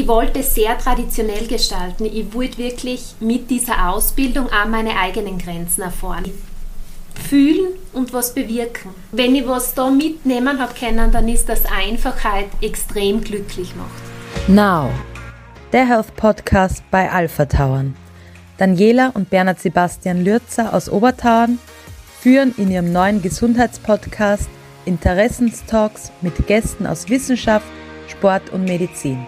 ich wollte sehr traditionell gestalten. Ich wollte wirklich mit dieser Ausbildung auch meine eigenen Grenzen erfahren. Fühlen und was bewirken. Wenn ich was da mitnehmen habe können, dann ist das Einfachheit extrem glücklich macht. Now, der Health Podcast bei Alpha Tauern. Daniela und Bernhard Sebastian Lürzer aus Obertauern führen in ihrem neuen Gesundheitspodcast Interessenstalks mit Gästen aus Wissenschaft, Sport und Medizin.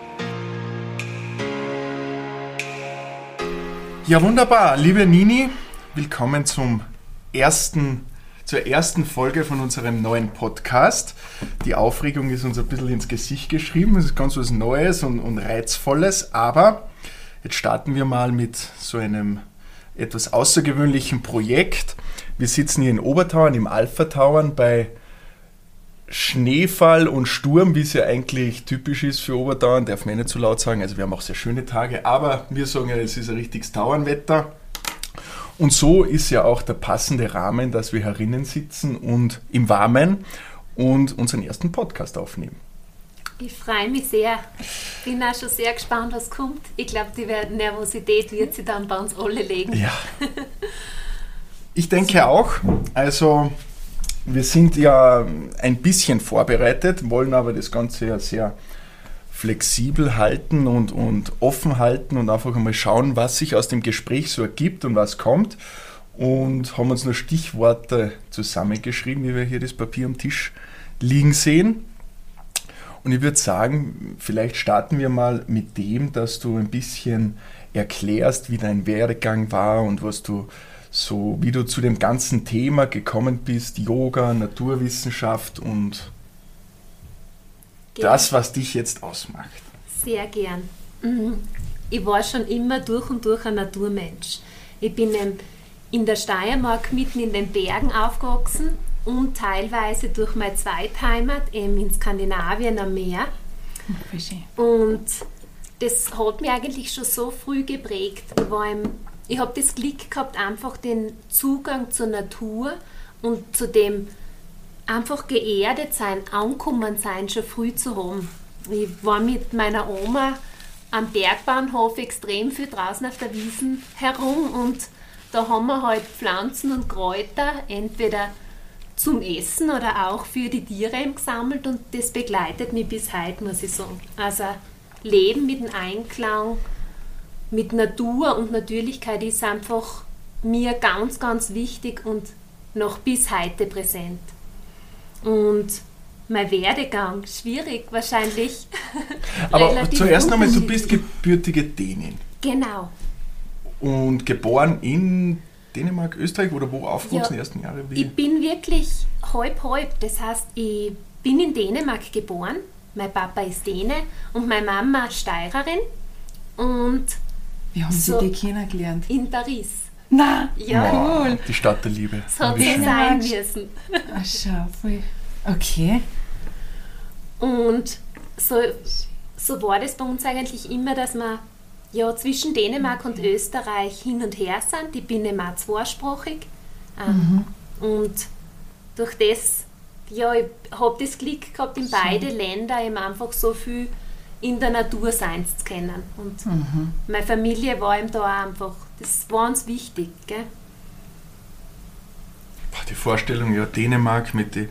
Ja, wunderbar. Liebe Nini, willkommen zum ersten, zur ersten Folge von unserem neuen Podcast. Die Aufregung ist uns ein bisschen ins Gesicht geschrieben. Es ist ganz was Neues und, und Reizvolles, aber jetzt starten wir mal mit so einem etwas außergewöhnlichen Projekt. Wir sitzen hier in Obertauern, im Alpha Tauern bei Schneefall und Sturm, wie es ja eigentlich typisch ist für Oberdauern, darf man nicht zu so laut sagen. Also wir haben auch sehr schöne Tage, aber wir sagen ja, es ist ein richtiges Tauernwetter. Und so ist ja auch der passende Rahmen, dass wir herinnen sitzen und im Warmen und unseren ersten Podcast aufnehmen. Ich freue mich sehr. Bin auch schon sehr gespannt, was kommt. Ich glaube, die Nervosität wird sie dann bei uns alle legen. Ja. Ich denke auch. Also wir sind ja ein bisschen vorbereitet, wollen aber das Ganze ja sehr flexibel halten und, und offen halten und einfach einmal schauen, was sich aus dem Gespräch so ergibt und was kommt. Und haben uns nur Stichworte zusammengeschrieben, wie wir hier das Papier am Tisch liegen sehen. Und ich würde sagen, vielleicht starten wir mal mit dem, dass du ein bisschen erklärst, wie dein Werdegang war und was du so wie du zu dem ganzen Thema gekommen bist, Yoga, Naturwissenschaft und gern. das, was dich jetzt ausmacht. Sehr gern. Mhm. Ich war schon immer durch und durch ein Naturmensch. Ich bin in der Steiermark mitten in den Bergen aufgewachsen und teilweise durch meine Zweitheimat eben in Skandinavien am Meer. Und das hat mich eigentlich schon so früh geprägt. Ich war im ich habe das Glück gehabt, einfach den Zugang zur Natur und zu dem einfach geerdet sein, ankommen sein schon früh zu haben. Ich war mit meiner Oma am Bergbahnhof extrem viel draußen auf der Wiesen herum und da haben wir halt Pflanzen und Kräuter entweder zum Essen oder auch für die Tiere gesammelt und das begleitet mich bis heute, muss ich sagen. Also Leben mit dem Einklang mit Natur und Natürlichkeit ist einfach mir ganz, ganz wichtig und noch bis heute präsent. Und mein Werdegang, schwierig wahrscheinlich. Aber zuerst einmal, du bist gebürtige Dänin. Genau. Und geboren in Dänemark, Österreich oder wo aufgewachsen ja, die ersten Jahre? Wie? Ich bin wirklich halb halb. Das heißt, ich bin in Dänemark geboren. Mein Papa ist Däne und meine Mama Steirerin. Und wie haben so Sie die kennengelernt? In Paris. Na, ja. Wow, die Stadt der Liebe. So hat es sein müssen. Ach, schau, voll. Okay. Und so, so war das bei uns eigentlich immer, dass wir ja, zwischen Dänemark und Österreich hin und her sind. Ich bin immer zweisprachig. Ähm, mhm. Und durch das, ja, ich habe das Glück gehabt, in beide Länder eben einfach so viel in der Natur sein zu kennen. Und mhm. meine Familie war ihm da einfach, das war uns wichtig. Gell? Die Vorstellung, ja, Dänemark mit den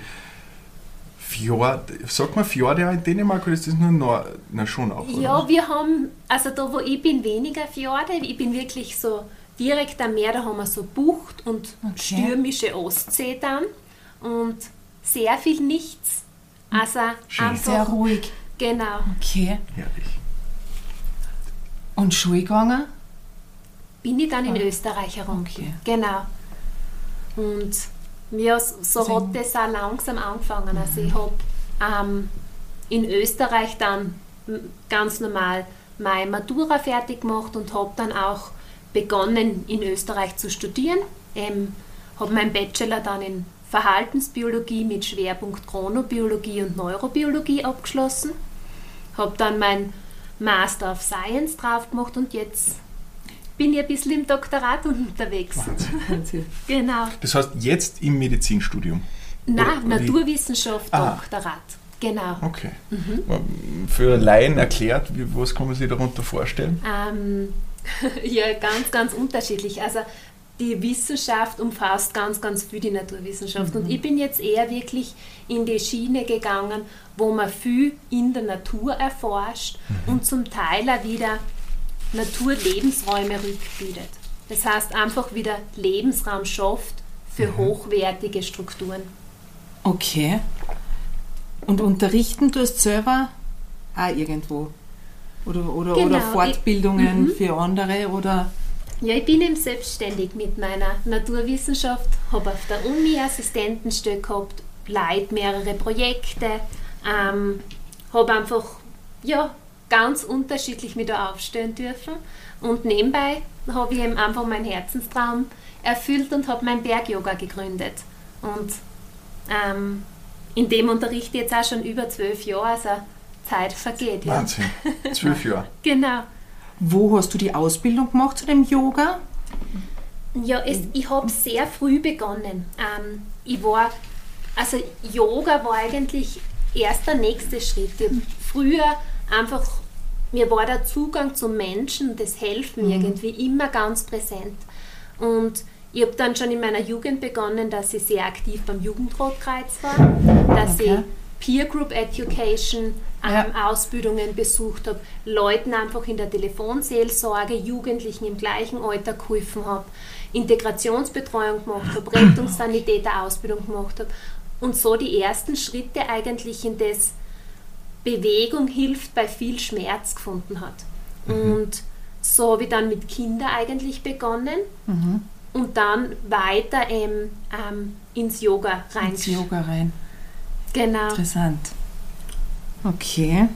Fjord, sagt man Fjorde auch in Dänemark oder ist das nur Nord, na schon auch? Ja, oder? wir haben, also da wo ich bin, weniger Fjorde, ich bin wirklich so direkt am Meer, da haben wir so Bucht und okay. stürmische Ostsee dann und sehr viel nichts. Also Schön. einfach sehr ruhig. Genau. Okay. Herrlich. Und Schule gegangen? Bin ich dann in ah. Österreich herum. Okay. Genau. Und ja, so hat das auch langsam angefangen. Also ich habe ähm, in Österreich dann ganz normal meine Matura fertig gemacht und habe dann auch begonnen in Österreich zu studieren. Ähm, habe meinen Bachelor dann in Verhaltensbiologie mit Schwerpunkt Chronobiologie und Neurobiologie abgeschlossen habe dann mein Master of Science drauf gemacht und jetzt bin ich ein bisschen im Doktorat unterwegs. Wahnsinn. genau. Das heißt, jetzt im Medizinstudium? Nein, Naturwissenschaft, ah. Doktorat. Genau. Okay. Für Laien erklärt, wie, was kann man sich darunter vorstellen? Ähm, ja, ganz, ganz unterschiedlich. Also die Wissenschaft umfasst ganz, ganz viel die Naturwissenschaft. Und ich bin jetzt eher wirklich in die Schiene gegangen, wo man viel in der Natur erforscht und zum Teil auch wieder Naturlebensräume rückbildet. Das heißt einfach wieder Lebensraum schafft für hochwertige Strukturen. Okay. Und unterrichten tust du selber auch irgendwo? Oder, oder, Genau, oder ich- Fortbildungen Mhm. für andere? Oder Ja, ich bin eben selbstständig mit meiner Naturwissenschaft, habe auf der Uni Assistentenstelle gehabt, leite mehrere Projekte, ähm, habe einfach ja, ganz unterschiedlich mich da aufstellen dürfen und nebenbei habe ich eben einfach meinen Herzenstraum erfüllt und habe mein Berg-Yoga gegründet. Und ähm, in dem unterrichte ich jetzt auch schon über zwölf Jahre, also Zeit vergeht. Ja. Wahnsinn. Zwölf Jahre. Genau. Wo hast du die Ausbildung gemacht zu dem Yoga? Ja, es, ich habe sehr früh begonnen. Ähm, ich war, also Yoga war eigentlich erst der nächste Schritt. Früher einfach, mir war der Zugang zum Menschen, das Helfen irgendwie immer ganz präsent. Und ich habe dann schon in meiner Jugend begonnen, dass ich sehr aktiv beim Jugendrotkreuz war, dass Okay. ich Peer Group Education ähm, Ja. Ausbildungen besucht habe, Leuten einfach in der Telefonseelsorge, Jugendlichen im gleichen Alter geholfen habe, Integrationsbetreuung gemacht habe, Rettungssanitäter-Ausbildung gemacht habe und so die ersten Schritte eigentlich in das Bewegung hilft bei viel Schmerz gefunden hat. Und so habe ich dann mit Kindern eigentlich begonnen und dann weiter ähm, ähm, ins Yoga rein. Ins Yoga rein. Genau. Interessant. Okay.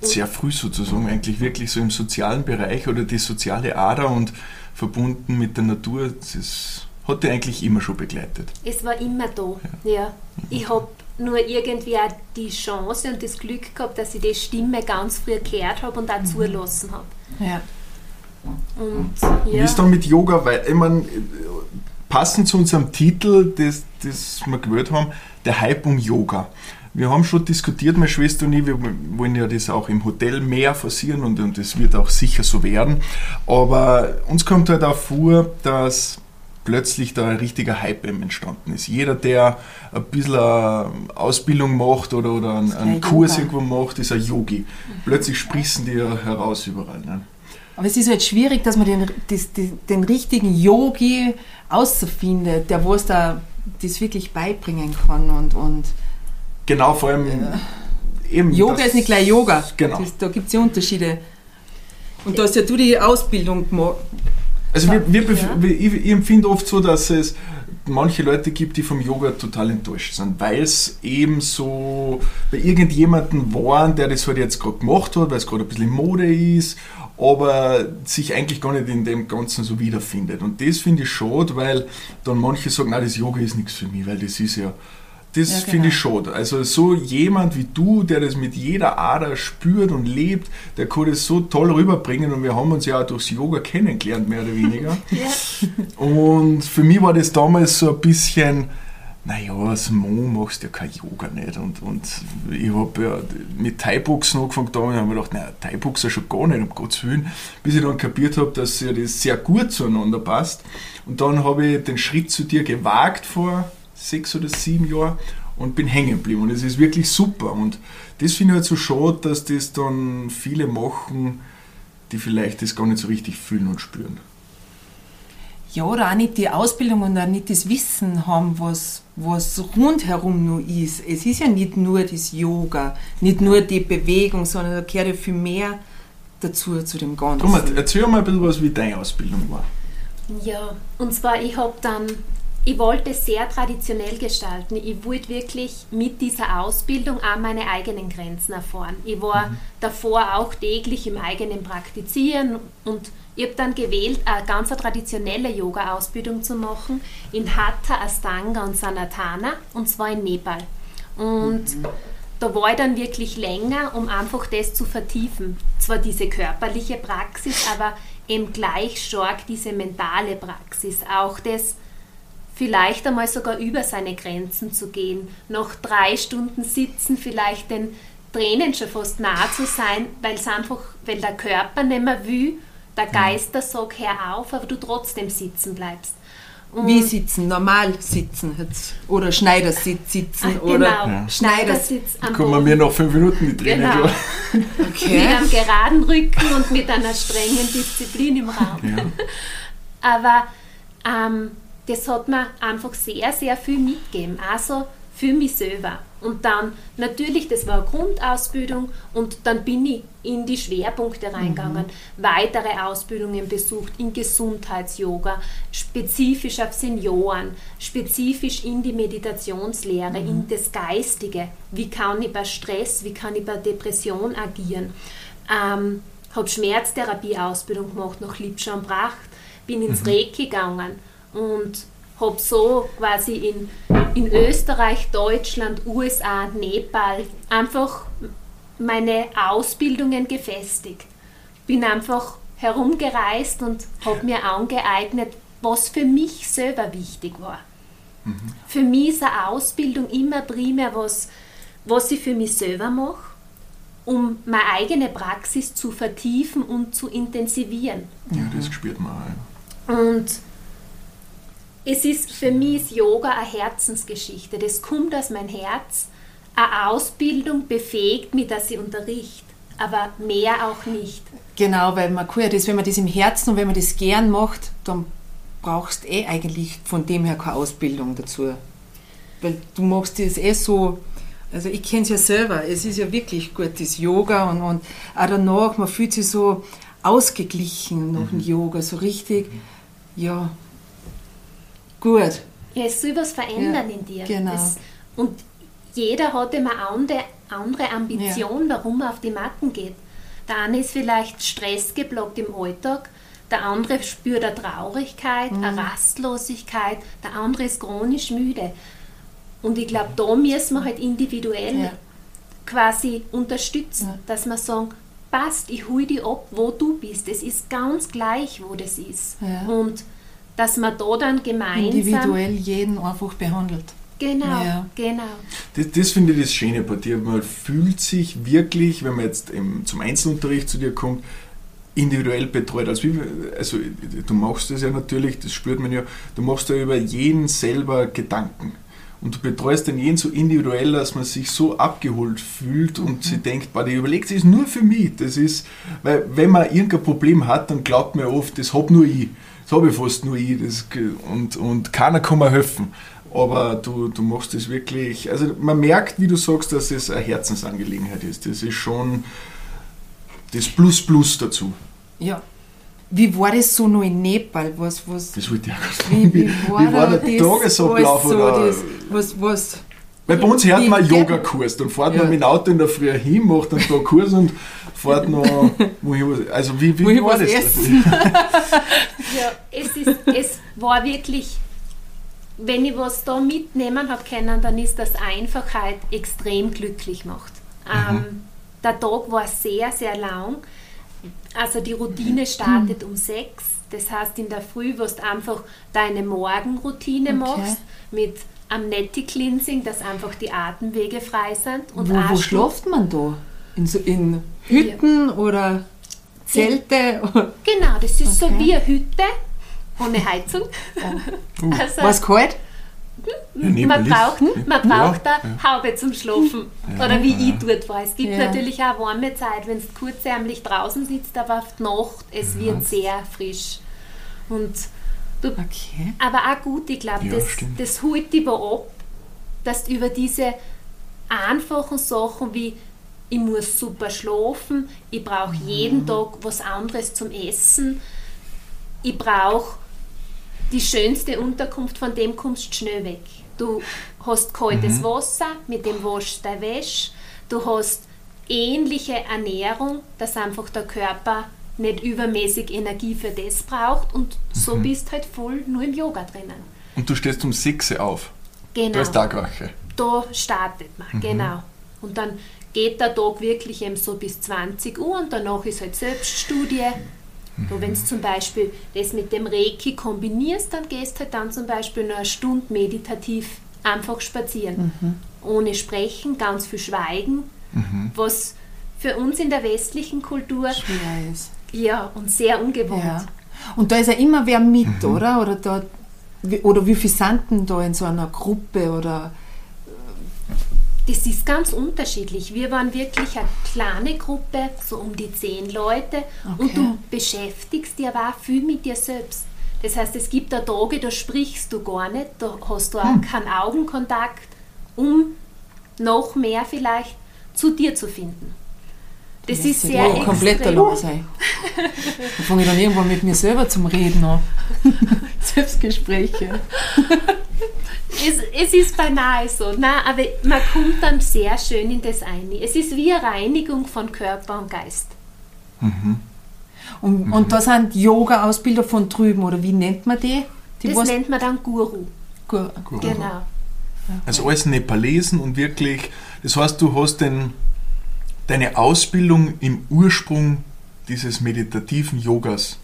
Sehr früh sozusagen, eigentlich wirklich so im sozialen Bereich oder die soziale Ader und verbunden mit der Natur, das hat die eigentlich immer schon begleitet. Es war immer da. Ja. Ich habe nur irgendwie auch die Chance und das Glück gehabt, dass ich die Stimme ganz früh gehört habe und auch zulassen habe. Ja. Und Wie ja, ist dann mit Yoga? Weil, ich mein, passend zu unserem Titel, das, das wir gewählt haben, der Hype um Yoga. Wir haben schon diskutiert, meine Schwester und ich, wir wollen ja das auch im Hotel mehr forcieren und, und das wird auch sicher so werden. Aber uns kommt halt auch vor, dass plötzlich da ein richtiger Hype entstanden ist. Jeder, der ein bisschen Ausbildung macht oder, oder einen, einen Kurs Yoga. irgendwo macht, ist ein Yogi. Plötzlich sprießen die ja heraus überall. Ne? Aber es ist halt schwierig, dass man den, die- den richtigen Yogi ausfindet, der wo es da das wirklich beibringen kann. Und, und Genau, vor allem eben. Yoga ist nicht gleich Yoga. Genau. Das, da gibt es ja Unterschiede. Und da hast ja du die Ausbildung gemacht. Also wir, wir, Ja. ich, empfinde oft so, dass es manche Leute gibt, die vom Yoga total enttäuscht sind, weil es eben so bei irgendjemandem waren, der das halt jetzt gerade gemacht hat, weil es gerade ein bisschen Mode ist, aber sich eigentlich gar nicht in dem Ganzen so wiederfindet. Und das finde ich schade, weil dann manche sagen, na das Yoga ist nichts für mich, weil das ist ja das Ja, finde ich genau. schade. Also so jemand wie du, der das mit jeder Ader spürt und lebt, der kann das so toll rüberbringen und wir haben uns ja auch durchs Yoga kennengelernt, mehr oder weniger. ja, Und für mich war das damals so ein bisschen, naja, als Mo machst du ja kein Yoga nicht. Und, und ich habe ja mit Thai-Boxen angefangen da und habe mir gedacht, naja, Thai-Boxer schon gar nicht, um Gottes Willen. Bis ich dann kapiert habe, dass ja das sehr gut zueinander passt. Und dann habe ich den Schritt zu dir gewagt vor sechs oder sieben Jahren und bin hängen geblieben. Und es ist wirklich super. Und das finde ich halt so schade, dass das dann viele machen, die vielleicht das gar nicht so richtig fühlen und spüren. Ja, oder auch nicht die Ausbildung und auch nicht das Wissen haben, was, was rundherum nur ist. Es ist ja nicht nur das Yoga, nicht nur die Bewegung, sondern da gehört ja viel mehr dazu, zu dem Ganzen. Komm, erzähl mal ein bisschen was, wie deine Ausbildung war. ja. Und zwar, ich habe dann, ich wollte es sehr traditionell gestalten. Ich wollte wirklich mit dieser Ausbildung auch meine eigenen Grenzen erfahren. Ich war davor auch täglich im eigenen Praktizieren und ich habe dann gewählt, eine ganz traditionelle Yoga-Ausbildung zu machen in Hatha, Astanga und Sanatana und zwar in Nepal. Und da war ich dann wirklich länger, um einfach das zu vertiefen. Zwar diese körperliche Praxis, aber eben gleich stark diese mentale Praxis. Auch das vielleicht einmal sogar über seine Grenzen zu gehen, nach drei Stunden sitzen vielleicht den Tränen schon fast nah zu sein, weil es einfach, weil der Körper nicht mehr will, der Geist der sagt, hör auf, aber du trotzdem sitzen bleibst. Und Wie sitzen? Normal sitzen jetzt. Oder Schneidersitz sitzen. Ach, oder genau, ja. Schneidersitz am Kommen mir noch fünf Minuten die Tränen genau. okay. Mit einem geraden Rücken und mit einer strengen Disziplin im Raum. Ja. Aber ähm, das hat mir einfach sehr, sehr viel mitgegeben. Also für mich selber. Und dann natürlich, das war eine Grundausbildung und dann bin ich in die Schwerpunkte reingegangen, mhm. weitere Ausbildungen besucht in Gesundheits-Yoga, spezifisch auf Senioren, spezifisch in die Meditationslehre, mhm. in das Geistige. Wie kann ich bei Stress, wie kann ich bei Depression agieren? Ähm, habe Schmerztherapie-Ausbildung gemacht nach Liebschaum-Bracht, bin ins mhm. Reiki gegangen und habe so quasi in, in Österreich, Deutschland, USA, Nepal einfach meine Ausbildungen gefestigt. Bin einfach herumgereist und habe mir angeeignet, was für mich selber wichtig war. Mhm. Für mich ist eine Ausbildung immer primär was, was ich für mich selber mache, um meine eigene Praxis zu vertiefen und zu intensivieren. Ja, das spürt man auch. Und es ist für mich ist Yoga eine Herzensgeschichte. Das kommt aus meinem Herz. Eine Ausbildung befähigt mich, dass ich unterrichte, aber mehr auch nicht. Genau, weil man kann ja das, wenn man das im Herzen und wenn man das gern macht, dann brauchst du eh eigentlich von dem her keine Ausbildung dazu. Weil du machst das eh so, also ich kenne es ja selber, es ist ja wirklich gut, das Yoga und, und auch danach, man fühlt sich so ausgeglichen nach dem mhm. Yoga, so richtig, ja, gut. Ja, es soll was verändern ja, in dir. Genau. Das, und jeder hat immer eine andere Ambition, ja. warum er auf die Matten geht. Der eine ist vielleicht stressgeblockt im Alltag, der andere spürt eine Traurigkeit, mhm. eine Rastlosigkeit, der andere ist chronisch müde. Und ich glaube, da müssen wir halt individuell ja. quasi unterstützen, ja. dass wir sagen, passt, ich hole dich ab, wo du bist. Es ist ganz gleich, wo das ist. Und dass man da dann gemeinsam... Individuell jeden einfach behandelt. Genau, ja. genau. Das, das finde ich das Schöne bei dir. Man fühlt sich wirklich, wenn man jetzt zum Einzelunterricht zu dir kommt, individuell betreut. Also, also du machst das ja natürlich, das spürt man ja, du machst ja über jeden selber Gedanken. Und du betreust den jeden so individuell, dass man sich so abgeholt fühlt und mhm. sie denkt, boah, die überlegt sich nur für mich. Das ist, weil wenn man irgendein Problem hat, dann glaubt man oft, das hab nur ich. Das habe ich fast nur ich das, und, und keiner kann mir helfen. Aber du, du machst es wirklich, also man merkt, wie du sagst, dass es eine Herzensangelegenheit ist. Das ist schon das Plus Plus dazu. Ja. Wie war das so noch in Nepal? Was, was, das wollte ich auch wie, wie, war, wie war der Tagesablauf? So oder? Das, was, was, weil bei uns hört man Yogakurs, dann fährt ja. man mit dem Auto in der Früh hin, macht einen Tag Kurs und fährt noch, also wie, wie war das? ja, es, ist, es war wirklich, wenn ich was da mitnehmen habe können, dann ist das Einfachheit extrem glücklich macht. Mhm. Ähm, der Tag war sehr, sehr lang. Also die Routine startet mhm. um sechs. Das heißt, in der Früh, wo du einfach deine Morgenroutine okay. machst, mit am Netty-Cleansing, dass einfach die Atemwege frei sind. Und wo, wo schläft man da? In, so, in Hütten ja. oder Zelte? Genau, das ist okay. so wie eine Hütte ohne Heizung. Uh. Also, Was kalt? Ja, man braucht, man braucht ja, eine Haube zum Schlafen. Ja, Oder wie ich dort war. Es gibt natürlich auch warme Zeit, wenn es kurzärmlich draußen sitzt, aber auf die Nacht, es wird sehr frisch. Und Du, okay. Aber auch gut, ich glaube, ja, das, das holt dich ab, dass du über diese einfachen Sachen wie ich muss super schlafen, ich brauche mhm. jeden Tag was anderes zum Essen, ich brauche die schönste Unterkunft, von dem kommst du schnell weg. Du hast kaltes mhm. Wasser, mit dem waschst du deine Wäsche, du hast ähnliche Ernährung, dass einfach der Körper nicht übermäßig Energie für das braucht und so mhm. bist halt voll nur im Yoga drinnen. Und du stehst um 6 Uhr auf? Genau. Da ist Tagwache? Da startet man, mhm. genau. Und dann geht der Tag wirklich eben so bis 20 Uhr und danach ist halt Selbststudie Mhm. Wenn du zum Beispiel das mit dem Reiki kombinierst, dann gehst du halt dann zum Beispiel eine Stunde meditativ einfach spazieren. Mhm. Ohne Sprechen, ganz viel Schweigen, mhm. was für uns in der westlichen Kultur schwer ist. Ja, und sehr ungewohnt. Ja. Und da ist ja immer wer mit, mhm. oder? Oder, da, oder wie viele sind denn da in so einer Gruppe? Oder das ist ganz unterschiedlich. Wir waren wirklich eine kleine Gruppe, so um die zehn Leute, okay. und du beschäftigst dich aber auch viel mit dir selbst. Das heißt, es gibt da Tage, da sprichst du gar nicht, da hast du auch hm. keinen Augenkontakt, um noch mehr vielleicht zu dir zu finden. Das, ist sehr extrem. komplett allein sein. Da fange ich dann irgendwann mit mir selber zum Reden an. Selbstgespräche. es, es ist beinahe so. Nein, aber man kommt dann sehr schön in das eine. Es ist wie eine Reinigung von Körper und Geist. Mhm. Und, mhm. und da sind Yoga-Ausbilder von drüben, oder wie nennt man die? die das nennt man dann Guru. Guru. Genau. Also alles Nepalesen und wirklich, das heißt, du hast den, deine Ausbildung im Ursprung dieses meditativen Yogas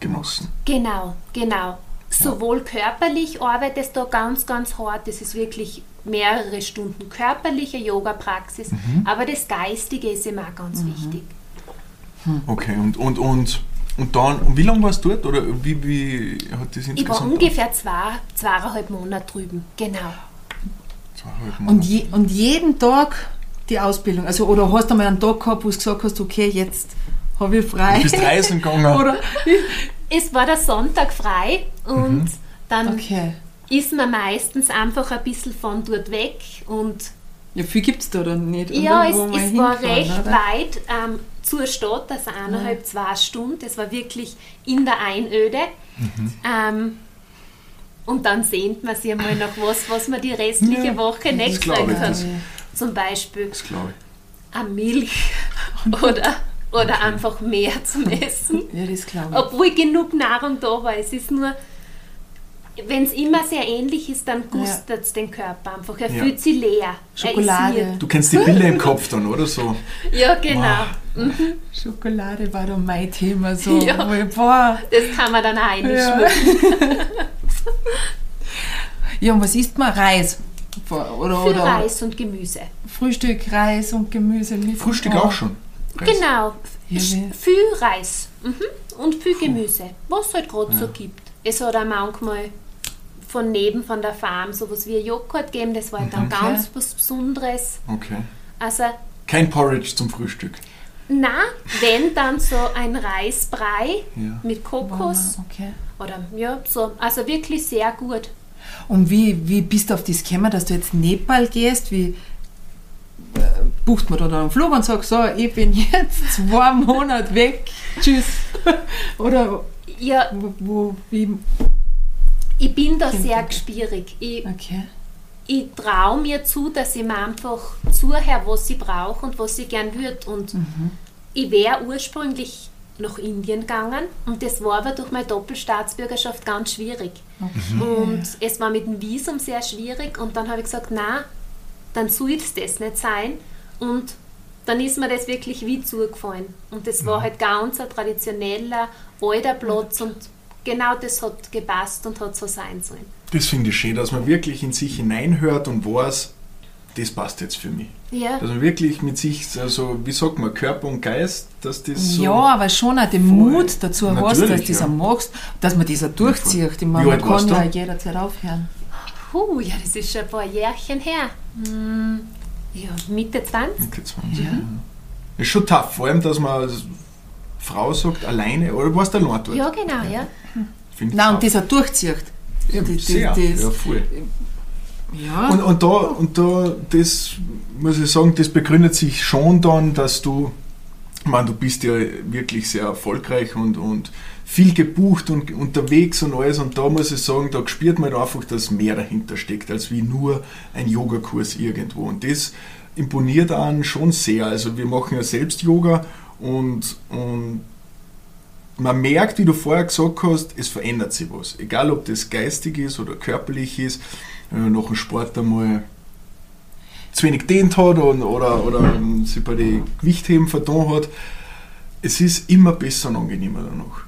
genossen. Genau, genau. Sowohl körperlich arbeitest du ganz, ganz hart. Das ist wirklich mehrere Stunden körperliche Yoga-Praxis. Mhm. Aber das Geistige ist immer auch ganz mhm. wichtig. Hm. Okay, und, und, und, und dann, und wie lange warst du dort? Oder wie, wie hat das insgesamt Ich war ungefähr zwei, zweieinhalb Monate drüben, genau. Zweieinhalb Monate. Und, je, und jeden Tag die Ausbildung? Also, oder hast du mal einen Tag gehabt, wo du gesagt hast, okay, jetzt habe ich frei? Du bist reisen gegangen. oder es war der Sonntag frei und mhm. dann okay. ist man meistens einfach ein bisschen von dort weg und ja, viel gibt es da dann nicht. Ja, es, es war recht oder? weit ähm, zur Stadt, also eineinhalb, ja. zwei Stunden. Es war wirklich in der Einöde. Mhm. Ähm, und dann sehnt man sich einmal nach was, was man die restliche ja, Woche nicht kriegen kann. Zum Beispiel eine Milch oder oder einfach mehr zum Essen. ja, das glaube ich. Obwohl genug Nahrung da war. Es ist nur, wenn es immer sehr ähnlich ist, dann gustet es ja. den Körper einfach. Er ja. fühlt sich leer. Schokolade. Du kennst die Bilder im Kopf dann, oder so? Ja, genau. Mhm. Schokolade war doch mein Thema so. Ja. Boah. Das kann man dann auch ja. ja, und was isst man? Reis? Oder, oder, Reis und Gemüse. Frühstück, Reis und Gemüse. Mit Frühstück auch schon? Reis. Genau, viel Reis mhm. und viel Gemüse, was es halt gerade ja. so gibt. Es hat auch manchmal von neben von der Farm sowas wie Joghurt gegeben, das war halt dann okay. ganz was Besonderes. Okay. Also, Kein Porridge zum Frühstück. Na, wenn dann so ein Reisbrei ja. mit Kokos. Okay. Oder ja, so. Also wirklich sehr gut. Und wie, wie bist du auf das gekommen, dass du jetzt Nepal gehst? Wie, bucht man dann einen Flug und sagt, so, ich bin jetzt zwei Monate weg, tschüss. Oder ja, wo, wo, wie? Ich bin da sehr gespierig. Ich, okay. ich traue mir zu, dass ich mir einfach zuhöre, was ich brauche und was ich gern würde. Und mhm. ich wäre ursprünglich nach Indien gegangen und das war aber durch meine Doppelstaatsbürgerschaft ganz schwierig. Okay. Und es war mit dem Visum sehr schwierig und dann habe ich gesagt, na, dann soll es das nicht sein. Und dann ist mir das wirklich wie zugefallen. Und das war mhm. halt ganz ein traditioneller, alter Platz und genau das hat gepasst und hat so sein sollen. Das finde ich schön, dass man wirklich in sich hineinhört und weiß, das passt jetzt für mich. Ja. Dass man wirklich mit sich, also wie sagt man, Körper und Geist, dass das so. Ja, aber schon auch den Mut dazu hast, dass du das ja. auch machst, dass man das auch durchzieht. Ich meine, man kann ja jederzeit aufhören. Puh, ja, das ist schon ein paar Jährchen her. Hm, ja, Mitte 20. Mitte 20, ja. ja. Ist schon tough, vor allem, dass man als Frau sagt, alleine, oder warst du allein dort? Ja, genau, ja. Nein, und das auch durchzieht. Ja, das, sehr, das, ja, voll. Ja. Und, und, da, und da, das muss ich sagen, das begründet sich schon dann, dass du, meine, du bist ja wirklich sehr erfolgreich und, und viel gebucht und unterwegs und alles. Und da muss ich sagen, da spürt man einfach, dass mehr dahinter steckt, als wie nur ein Yogakurs irgendwo. Und das imponiert einen schon sehr. Also wir machen ja selbst Yoga und, und man merkt, wie du vorher gesagt hast, es verändert sich was. Egal, ob das geistig ist oder körperlich ist. Wenn man nach dem Sport einmal zu wenig dehnt hat und, oder, oder sich bei den Gewichtheben vertan hat, es ist immer besser und angenehmer danach.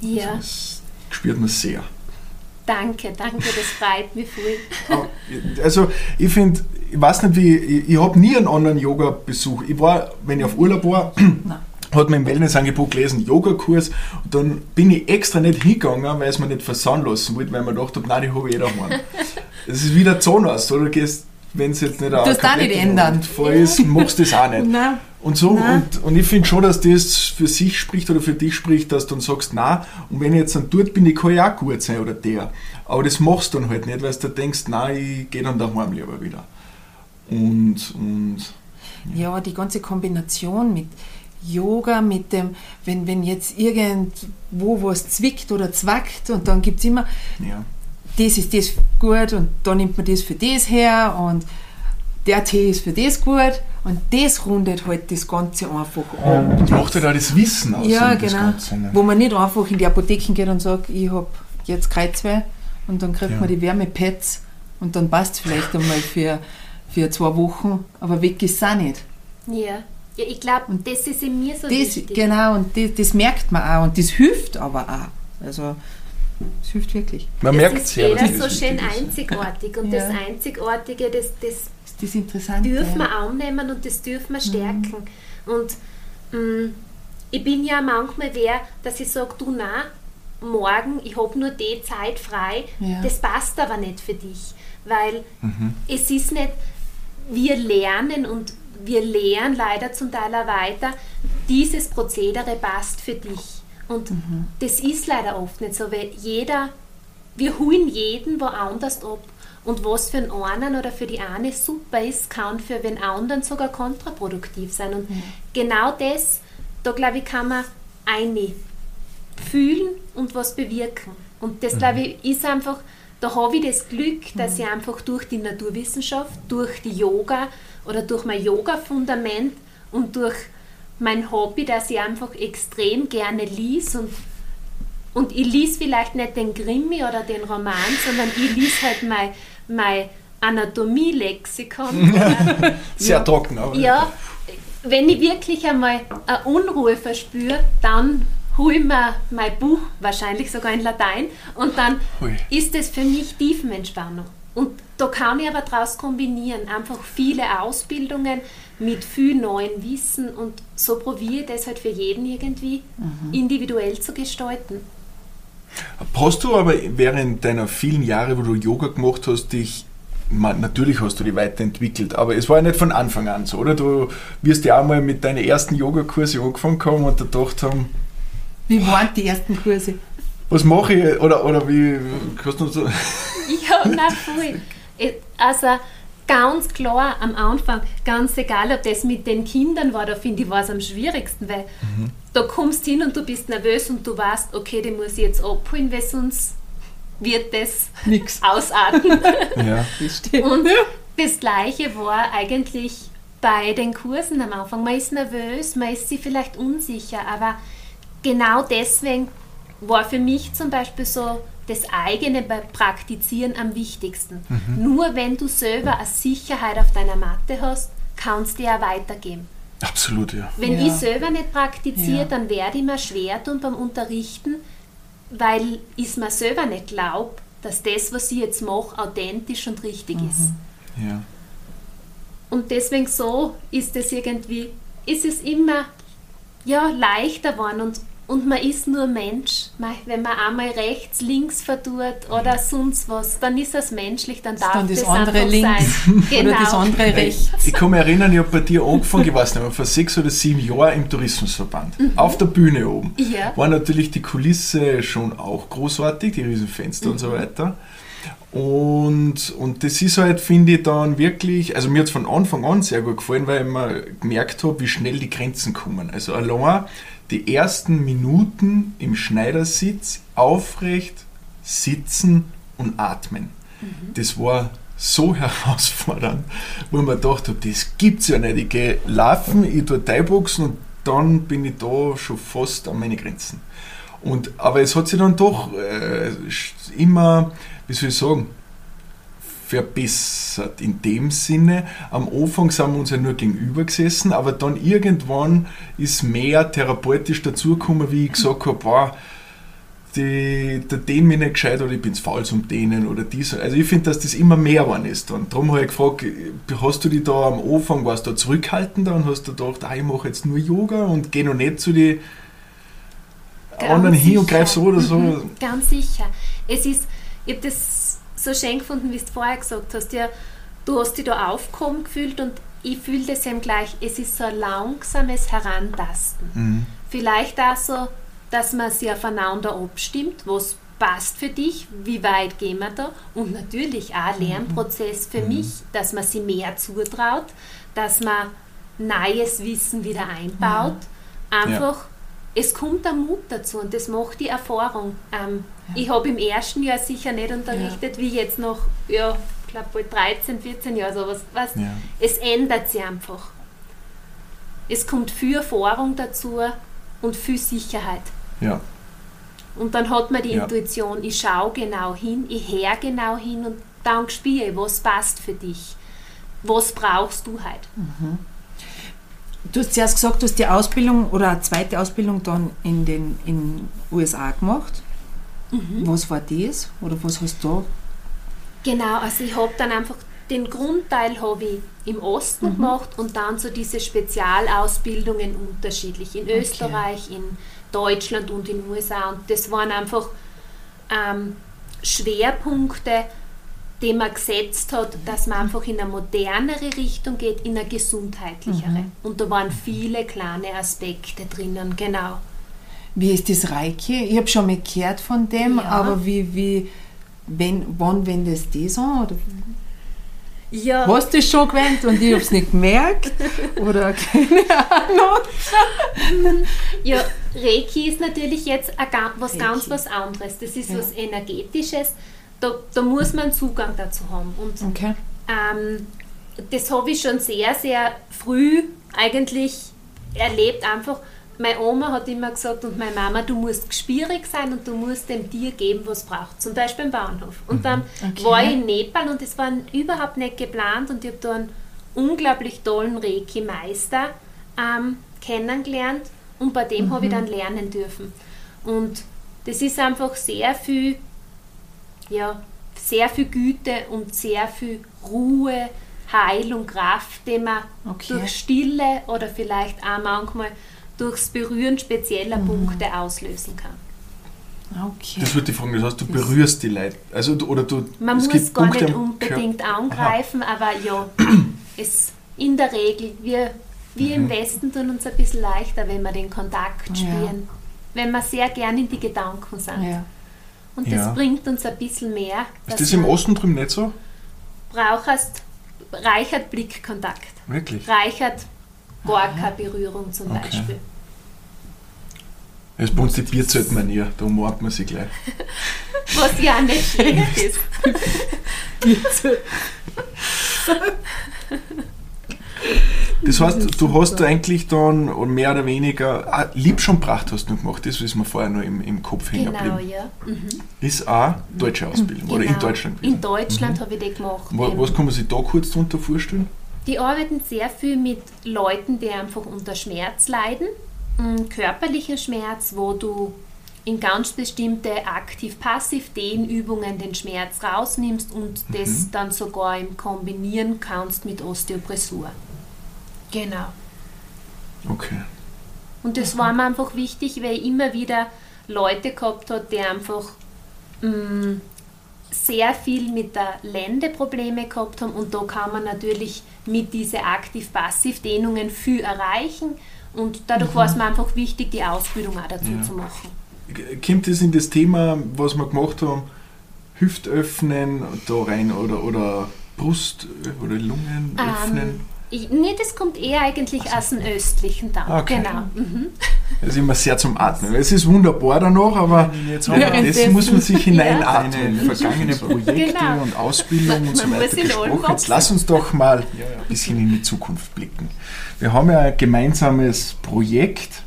Ja, Das spürt man sehr. danke, danke, das freut mich voll. Also ich finde, ich weiß nicht wie, ich, ich habe nie einen anderen Yoga-Besuch. Ich war, wenn ich auf Urlaub war, hat mir im Wellnessangebot gelesen, Yogakurs, und dann bin ich extra nicht hingegangen, weil es mir nicht versauen lassen wollte, weil ich mir gedacht habe, nein, die habe ich eh daheim. Das ist wie der Zahnarzt, oder? Du gehst, wenn es jetzt nicht auch nicht komplette ändern. Voll ist, machst du das auch nicht. Nein. Und so, Nein. und, und ich finde schon, dass das für sich spricht oder für dich spricht, dass du dann sagst, na, und wenn ich jetzt dann dort bin, ich kann ja auch gut sein oder der. Aber das machst du dann halt nicht, weil du denkst, nein, ich gehe dann daheim lieber wieder. Und, und Ja, die ganze Kombination mit Yoga, mit dem, wenn, wenn jetzt irgendwo was zwickt oder zwackt und dann gibt es immer, ja. Das ist das gut und dann nimmt man das für das her und der Tee ist für das gut und das rundet halt das Ganze einfach ab. Das macht halt auch das Wissen aus. Ja, genau. Ganze, ne? Wo man nicht einfach in die Apotheken geht und sagt, ich habe jetzt Kreuzweh und dann kriegt Ja. man die Wärmepads und dann passt es vielleicht einmal für, für zwei Wochen, aber weg ist es auch nicht. Ja, ja ich glaube, das ist in mir so Das, wichtig. genau, und das, das merkt man auch und das hilft aber auch. Also, es hilft wirklich. Man das merkt ist sehr, dass jeder so schön einzigartig und Ja. das Einzigartige, das, das Das dürfen wir annehmen und das dürfen Mhm. wir stärken. Und mh, ich bin ja manchmal wer, dass ich sage, du na, morgen, ich habe nur die Zeit frei, Ja. das passt aber nicht für dich. Weil Mhm. es ist nicht, wir lernen und wir lehren leider zum Teil auch weiter, dieses Prozedere passt für dich. Und Mhm. das ist leider oft nicht so, weil jeder, wir holen jeden woanders ab. Und was für den einen oder für die eine super ist, kann für den anderen sogar kontraproduktiv sein. Und genau das, da glaube ich, kann man eine fühlen und was bewirken. Und das, glaube ich, ist einfach, da habe ich das Glück, dass ich einfach durch die Naturwissenschaft, durch die Yoga oder durch mein Yoga-Fundament und durch mein Hobby, dass ich einfach extrem gerne lies und und ich lese vielleicht nicht den Krimi oder den Roman, sondern ich lese halt mein, mein Anatomie-Lexikon. Sehr trocken, aber. Ja, wenn ich wirklich einmal eine Unruhe verspüre, dann hole ich mir mein Buch, wahrscheinlich sogar in Latein, und dann Hui. ist es für mich Tiefenentspannung. Und da kann ich aber daraus kombinieren, einfach viele Ausbildungen mit viel neuen Wissen und so probiere ich das halt für jeden irgendwie individuell zu gestalten. Hast du aber während deiner vielen Jahre, wo du Yoga gemacht hast, dich Natürlich hast du dich weiterentwickelt, aber es war ja nicht von Anfang an so, oder? Du wirst ja auch mal mit deinen ersten Yogakurse angefangen haben und da gedacht haben, Wie waren die ersten Kurse? was mache ich? Oder, oder wie, kannst du so, Ja, nein, voll. Also ganz klar am Anfang, ganz egal, ob das mit den Kindern war, da finde ich war es am schwierigsten, weil da kommst hin und du bist nervös und du weißt, okay, den muss ich jetzt abholen, weil sonst wird das Nix. ausarten. ja. Und das Gleiche war eigentlich bei den Kursen am Anfang. Man ist nervös, man ist sich vielleicht unsicher, aber genau deswegen war für mich zum Beispiel so das eigene bei Praktizieren am wichtigsten. Nur wenn du selber eine Sicherheit auf deiner Matte hast, kannst du ja weitergeben. Absolut, ja. Wenn Ja. ich selber nicht praktiziere, Ja. dann werde ich mir schwer tun beim Unterrichten, weil ich es mir selber nicht glaube, dass das, was ich jetzt mache, authentisch und richtig ist. ja. Und deswegen so ist es irgendwie, ist es immer ja, leichter geworden und, und man ist nur Mensch. Wenn man einmal rechts, links verdurrt oder sonst was, dann ist es menschlich, dann darf dann das das andere links sein. oder das andere rechts. Ich kann mich erinnern, ich habe bei dir angefangen, ich weiß nicht mehr, vor sechs oder sieben Jahren im Tourismusverband. Auf der Bühne oben. Ja. War natürlich die Kulisse schon auch großartig, die Riesenfenster und so weiter. Und, und das ist halt, finde ich, dann wirklich, also mir hat es von Anfang an sehr gut gefallen, weil ich immer gemerkt habe, wie schnell die Grenzen kommen. Also allein die ersten Minuten im Schneidersitz aufrecht sitzen und atmen. Das war so herausfordernd, wo ich mir gedacht habe, das gibt's ja nicht. Ich gehe laufen, ich tue Thai-Boxen und dann bin ich da schon fast an meine Grenzen. Und, aber es hat sich dann doch äh, immer, wie soll ich sagen, verbessert in dem Sinne. Am Anfang sind wir uns ja nur gegenüber gesessen, aber dann irgendwann ist mehr therapeutisch dazugekommen, wie ich gesagt habe, boah, die, der dehnt mich nicht gescheit oder ich bin faul zum Dehnen oder dies. Also ich finde, dass das immer mehr geworden ist dann. Darum habe ich gefragt, hast du dich da am Anfang, warst du da zurückhaltender und hast du gedacht, ah, ich mache jetzt nur Yoga und gehe noch nicht zu den anderen hin und greif so oder so? Mhm, ganz sicher. Es ist, ich habe das so schön gefunden, wie du vorher gesagt hast, ja, du hast dich da aufgekommen gefühlt und ich fühle das eben gleich, es ist so ein langsames Herantasten. Mhm. Vielleicht auch so, dass man sich aufeinander abstimmt, was passt für dich, wie weit gehen wir da und natürlich auch ein Lernprozess für mhm. mich, dass man sich mehr zutraut, dass man neues Wissen wieder einbaut. Mhm. Einfach, ja. Es kommt der Mut dazu und das macht die Erfahrung. Ähm, ja. Ich habe im ersten Jahr sicher nicht unterrichtet, ja. wie jetzt noch, ja, ich glaube bald 13, 14 Jahre, sowas. Was, Es ändert sich einfach. Es kommt viel Erfahrung dazu und viel Sicherheit. Ja. Und dann hat man die ja. Intuition, ich schaue genau hin, ich höre genau hin und dann spiele ich, was passt für dich. Was brauchst du halt? Mhm. Du hast zuerst gesagt, du hast die Ausbildung oder eine zweite Ausbildung dann in den in USA gemacht. Mhm. Was war das? Oder was hast du da? Genau, also ich habe dann einfach den Grundteil habe ich im Osten mhm. gemacht und dann so diese Spezialausbildungen unterschiedlich. In okay. Österreich, in Deutschland und in den USA. Und das waren einfach ähm, Schwerpunkte, die man gesetzt hat, dass man einfach in eine modernere Richtung geht, in eine gesundheitlichere. Mhm. Und da waren viele kleine Aspekte drinnen, genau. Wie ist das Reiki? Ich habe schon mal gehört von dem, ja. aber wie, wie, wenn, wann wendet das an? Oder? Ja. Hast du es schon gewöhnt und ich habe es nicht gemerkt? Oder keine Ahnung? ja, Reiki ist natürlich jetzt was ganz was anderes. Das ist ja. was Energetisches. Da, da muss man Zugang dazu haben. Und okay. ähm, das habe ich schon sehr, sehr früh eigentlich erlebt, einfach meine Oma hat immer gesagt und meine Mama, du musst gespierig sein und du musst dem Tier geben, was es braucht. Zum Beispiel im Bahnhof. Und mhm. dann okay. war ich in Nepal und es war überhaupt nicht geplant und ich habe da einen unglaublich tollen Reiki-Meister ähm, kennengelernt und bei dem mhm. habe ich dann lernen dürfen. Und das ist einfach sehr viel, ja, sehr viel Güte und sehr viel Ruhe, Heilung, Kraft, die man okay. durch Stille oder vielleicht auch manchmal durchs Berühren spezieller mhm. Punkte auslösen kann. Okay. Das würde ich fragen, das heißt, du berührst die Leute. Also, oder du, Man muss gar Punkte nicht unbedingt angreifen, Aha. aber ja, es in der Regel, wir, wir mhm. im Westen tun uns ein bisschen leichter, wenn wir den Kontakt spüren, ja. wenn wir sehr gern in die Gedanken sind. Ja. Und das ja. bringt uns ein bisschen mehr. Ist das im Osten drüben nicht so? Brauchst, reichert Blickkontakt. Wirklich? Reichert gar keine Berührung zum okay. Beispiel. Das bei uns die Bierzeltmanier, da umarmt man sie gleich. Was ja nicht schlecht ist. Bierzelt. Das heißt, du hast da eigentlich dann mehr oder weniger ah, Lieb schon Pracht hast du gemacht, das ist mir vorher noch im, im Kopf hängen Genau, ja. Mhm. Ist auch deutsche Ausbildung genau. oder in genau. Deutschland gewesen. In Deutschland mhm. habe ich die gemacht. Was, was kann man sich da kurz darunter vorstellen? Die arbeiten sehr viel mit Leuten, die einfach unter Schmerz leiden körperlicher Schmerz, wo du in ganz bestimmte aktiv-passiv-Dehnübungen den Schmerz rausnimmst und mhm. das dann sogar im kombinieren kannst mit Osteopressur. Genau. Okay. Und das war mir einfach wichtig, weil ich immer wieder Leute gehabt hat, die einfach mh, mm, sehr viel mit der Lende Probleme gehabt haben und da kann man natürlich mit diesen aktiv-passiv-Dehnungen viel erreichen und dadurch mhm. war es mir einfach wichtig, die Ausbildung auch dazu ja. zu machen. Kommt das in das Thema, was wir gemacht haben, Hüftöffnen da rein oder, oder Brust oder Lungen ähm, öffnen? Ähm, nee, das kommt eher eigentlich also. aus dem östlichen Teil. Okay. Genau. Mhm. Das ist immer sehr zum Atmen. Es ist wunderbar danach, aber jetzt das muss man sich hineinatmen. Ja. Vergangene Projekte genau. und Ausbildung und so weiter gesprochen. Jetzt lass uns doch mal ein bisschen in die Zukunft blicken. Wir haben ja ein gemeinsames Projekt,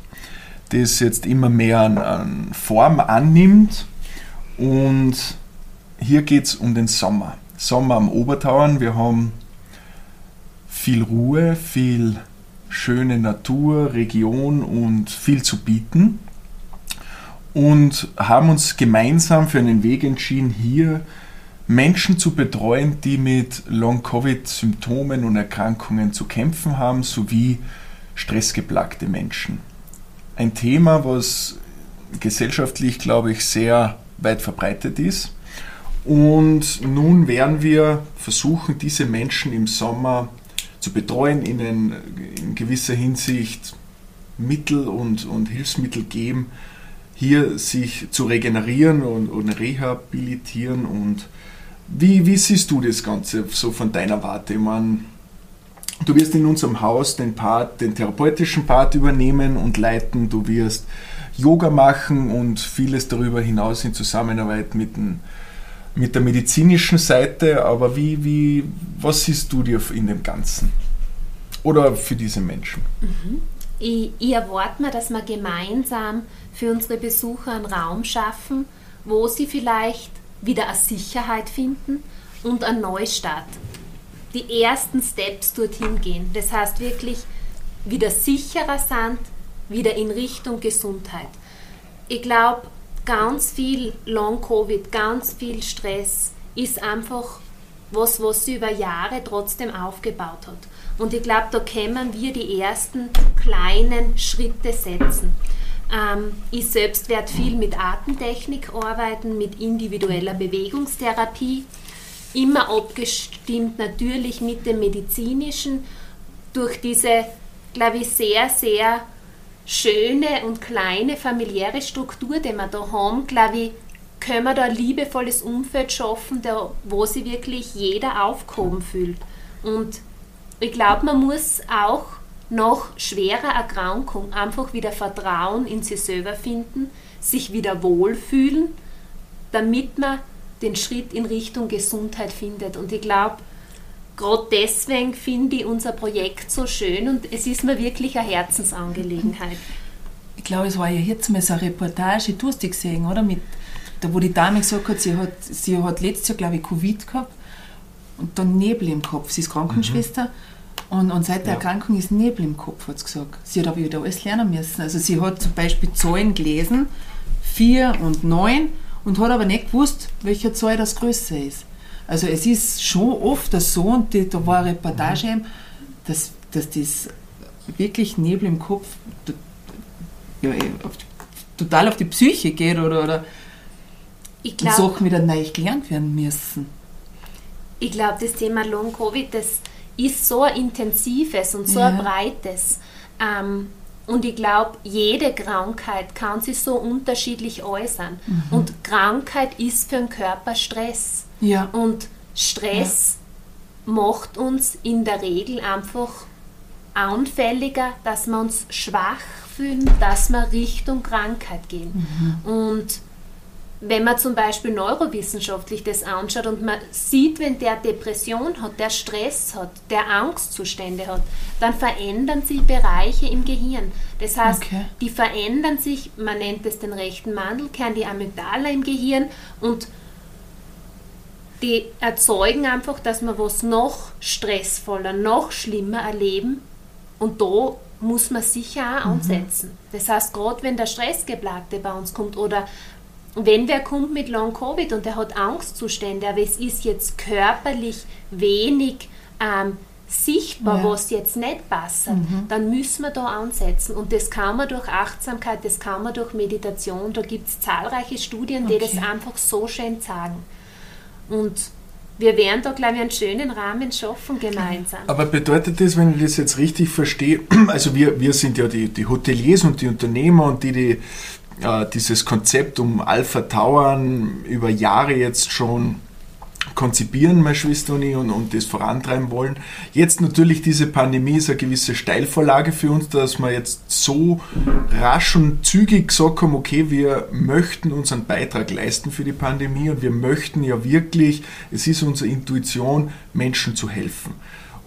das jetzt immer mehr an, an Form annimmt und hier geht es um den Sommer. Sommer am Obertauern. Wir haben viel Ruhe, viel schöne Natur, Region und viel zu bieten und haben uns gemeinsam für einen Weg entschieden, hier Menschen zu betreuen, die mit Long-Covid-Symptomen und Erkrankungen zu kämpfen haben, sowie stressgeplagte Menschen. Ein Thema, was gesellschaftlich, glaube ich, sehr weit verbreitet ist. Und nun werden wir versuchen, diese Menschen im Sommer zu betreuen, ihnen in gewisser Hinsicht Mittel und, und Hilfsmittel geben, hier sich zu regenerieren und, und rehabilitieren. Und wie, wie siehst du das Ganze so von deiner Warte? Ich meine, du wirst in unserem Haus den Part, den therapeutischen Part übernehmen und leiten. Du wirst Yoga machen und vieles darüber hinaus in Zusammenarbeit mit, den, mit der medizinischen Seite. Aber wie, wie, was siehst du dir in dem Ganzen? Oder für diese Menschen? Mhm. Ich, ich erwarte mir, dass wir gemeinsam für unsere Besucher einen Raum schaffen, wo sie vielleicht wieder eine Sicherheit finden und einen Neustart. Die ersten Steps dorthin gehen. Das heißt wirklich wieder sicherer sind, wieder in Richtung Gesundheit. Ich glaube, ganz viel Long-Covid, ganz viel Stress ist einfach was, was sie über Jahre trotzdem aufgebaut hat. Und ich glaube, da können wir die ersten kleinen Schritte setzen. Ähm, ich selbst werde viel mit Atemtechnik arbeiten, mit individueller Bewegungstherapie, immer abgestimmt natürlich mit dem medizinischen, durch diese, glaube ich, sehr, sehr schöne und kleine familiäre Struktur, die wir da haben, glaube ich, können wir da ein liebevolles Umfeld schaffen, der, wo sich wirklich jeder aufgehoben fühlt. Und ich glaube, man muss auch nach schwerer Erkrankung einfach wieder Vertrauen in sich selber finden, sich wieder wohlfühlen, damit man den Schritt in Richtung Gesundheit findet. Und ich glaube, gerade deswegen finde ich unser Projekt so schön und es ist mir wirklich eine Herzensangelegenheit. Ich glaube, es war ja jetzt mal so eine Reportage, du hast die gesehen, oder? Mit, da wo die Dame gesagt hat, sie hat, sie hat letztes Jahr, glaube ich, Covid gehabt und dann Nebel im Kopf. Sie ist Krankenschwester. Mhm. Und, und seit der ja. Erkrankung ist Nebel im Kopf, hat sie gesagt. Sie hat aber wieder alles lernen müssen. Also sie hat zum Beispiel Zahlen gelesen, 4 und 9, und hat aber nicht gewusst, welche Zahl das größer ist. Also es ist schon oft so, und die, da war eine Reportage, mhm. dass, dass das wirklich Nebel im Kopf ja, auf die, total auf die Psyche geht oder, oder ich glaub, Sachen wieder neu gelernt werden müssen. Ich glaube, das Thema Long Covid, das ist so ein intensives und so ja. ein breites. Ähm, und ich glaube, jede Krankheit kann sich so unterschiedlich äußern. Mhm. Und Krankheit ist für den Körper Stress. Ja. Und Stress ja. macht uns in der Regel einfach anfälliger, dass wir uns schwach fühlen, dass wir Richtung Krankheit gehen. Mhm. Und wenn man zum Beispiel neurowissenschaftlich das anschaut und man sieht, wenn der Depression hat, der Stress hat, der Angstzustände hat, dann verändern sich Bereiche im Gehirn. Das heißt, okay. die verändern sich, man nennt es den rechten Mandelkern, die Amygdala im Gehirn und die erzeugen einfach, dass wir was noch stressvoller, noch schlimmer erleben und da muss man sicher auch mhm. ansetzen. Das heißt, gerade wenn der Stressgeplagte bei uns kommt oder wenn wer kommt mit Long Covid und der hat Angstzustände, aber es ist jetzt körperlich wenig ähm, sichtbar, ja. was jetzt nicht passt, mhm. dann müssen wir da ansetzen. Und das kann man durch Achtsamkeit, das kann man durch Meditation. Da gibt es zahlreiche Studien, die okay. das einfach so schön zeigen. Und wir werden da, glaube ich, einen schönen Rahmen schaffen gemeinsam. Aber bedeutet das, wenn ich das jetzt richtig verstehe, also wir, wir sind ja die, die Hoteliers und die Unternehmer und die, die äh, dieses Konzept um Alpha Towern über Jahre jetzt schon konzipieren, meine Schwester und ich, und, und das vorantreiben wollen. Jetzt natürlich diese Pandemie ist eine gewisse Steilvorlage für uns, dass wir jetzt so rasch und zügig gesagt haben, okay, wir möchten unseren Beitrag leisten für die Pandemie und wir möchten ja wirklich, es ist unsere Intuition, Menschen zu helfen.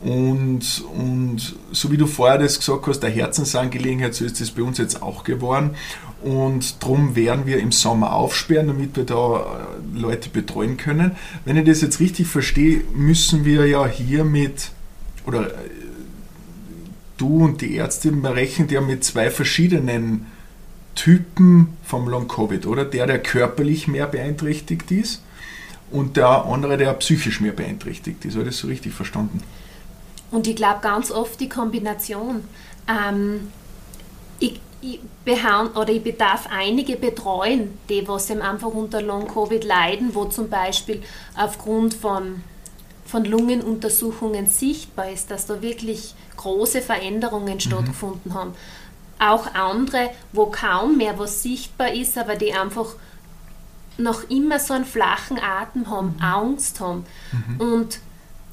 Und, und so wie du vorher das gesagt hast, der Herzensangelegenheit, so ist das bei uns jetzt auch geworden. Und darum werden wir im Sommer aufsperren, damit wir da äh, Leute betreuen können. Wenn ich das jetzt richtig verstehe, müssen wir ja hier mit, oder äh, du und die Ärzte berechnen ja mit zwei verschiedenen Typen vom Long-Covid, oder? Der, der körperlich mehr beeinträchtigt ist und der andere, der psychisch mehr beeinträchtigt ist. Habe ich das so richtig verstanden? Und ich glaube ganz oft die Kombination. Ähm, ich, ich, oder ich bedarf einige betreuen, die was einfach unter Long-Covid leiden, wo zum Beispiel aufgrund von, von Lungenuntersuchungen sichtbar ist, dass da wirklich große Veränderungen mhm. stattgefunden haben. Auch andere, wo kaum mehr was sichtbar ist, aber die einfach noch immer so einen flachen Atem haben, mhm. Angst haben. Mhm. Und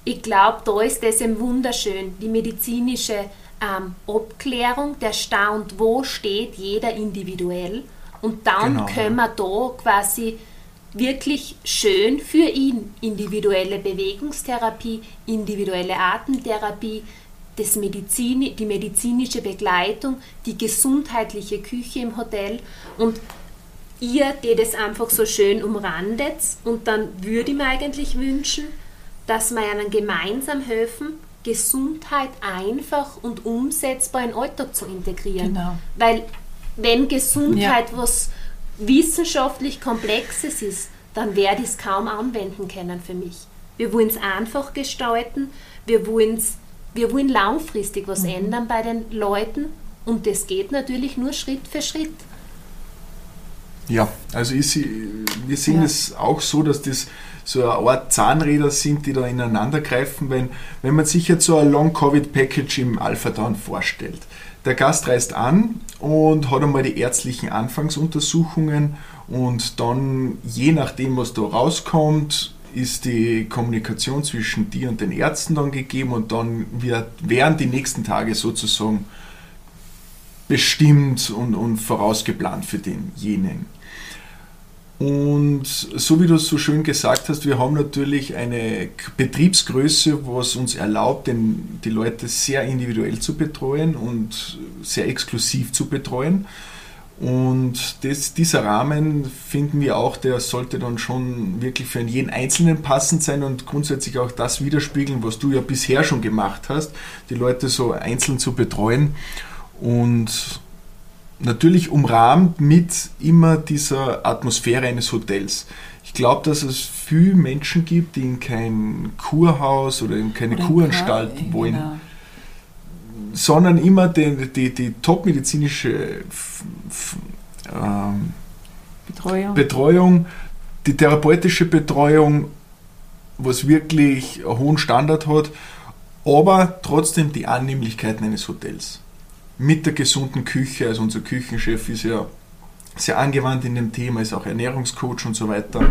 ich glaube, da ist das eben wunderschön, die medizinische ähm, Abklärung, der staunt, wo steht jeder individuell. Und dann genau, können wir da quasi wirklich schön für ihn individuelle Bewegungstherapie, individuelle Atemtherapie, das Medizin, die medizinische Begleitung, die gesundheitliche Küche im Hotel und ihr, die das einfach so schön umrandet und dann würde ich mir eigentlich wünschen, dass wir ihnen gemeinsam helfen, Gesundheit einfach und umsetzbar in den Alltag zu integrieren. Genau. Weil wenn Gesundheit ja. was wissenschaftlich Komplexes ist, dann werde ich es kaum anwenden können für mich. Wir wollen es einfach gestalten, wir wollen, wir wollen langfristig was mhm. ändern bei den Leuten und das geht natürlich nur Schritt für Schritt. Ja, also ich, wir sehen ja. es auch so, dass das so eine Art Zahnräder sind, die da ineinander greifen, wenn, wenn man sich jetzt so ein Long-Covid-Package im Alpha Town vorstellt. Der Gast reist an und hat einmal die ärztlichen Anfangsuntersuchungen und dann, je nachdem, was da rauskommt, ist die Kommunikation zwischen dir und den Ärzten dann gegeben und dann wird, werden die nächsten Tage sozusagen bestimmt und, und vorausgeplant für denjenigen. Und so wie du es so schön gesagt hast, wir haben natürlich eine Betriebsgröße, was uns erlaubt, den, die Leute sehr individuell zu betreuen und sehr exklusiv zu betreuen. Und das, dieser Rahmen finden wir auch, der sollte dann schon wirklich für jeden Einzelnen passend sein und grundsätzlich auch das widerspiegeln, was du ja bisher schon gemacht hast, die Leute so einzeln zu betreuen. Und natürlich umrahmt mit immer dieser Atmosphäre eines Hotels. Ich glaube, dass es viele Menschen gibt, die in kein Kurhaus oder in keine oder Kuranstalt in wollen, genau. sondern immer die, die, die topmedizinische ähm, Betreuung. Betreuung, die therapeutische Betreuung, was wirklich einen hohen Standard hat, aber trotzdem die Annehmlichkeiten eines Hotels mit der gesunden Küche. Also unser Küchenchef ist ja sehr angewandt in dem Thema, ist auch Ernährungscoach und so weiter.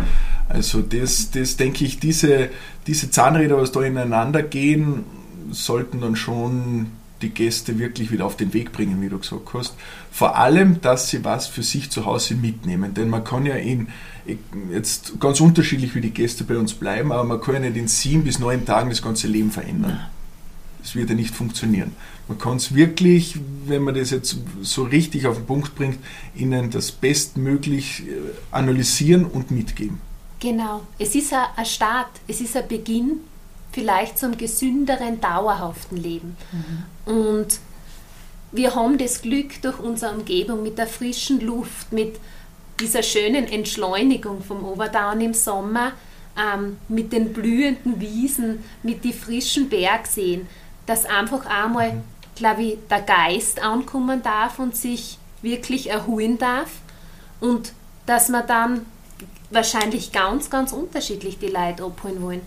Also das, das denke ich, diese, diese Zahnräder, was da ineinander gehen, sollten dann schon die Gäste wirklich wieder auf den Weg bringen, wie du gesagt hast. Vor allem, dass sie was für sich zu Hause mitnehmen. Denn man kann ja in, jetzt ganz unterschiedlich, wie die Gäste bei uns bleiben, aber man kann ja nicht in sieben bis neun Tagen das ganze Leben verändern. Das wird ja nicht funktionieren. Man kann es wirklich, wenn man das jetzt so richtig auf den Punkt bringt, ihnen das bestmöglich äh, analysieren und mitgeben. Genau. Es ist ein Start, es ist ein Beginn vielleicht zum gesünderen, dauerhaften Leben. Mhm. Und wir haben das Glück durch unsere Umgebung mit der frischen Luft, mit dieser schönen Entschleunigung vom Oberdown im Sommer, ähm, mit den blühenden Wiesen, mit den frischen Bergseen, dass einfach einmal mhm glaube ich, der Geist ankommen darf und sich wirklich erholen darf und dass man dann wahrscheinlich ganz, ganz unterschiedlich die Leute abholen wollen.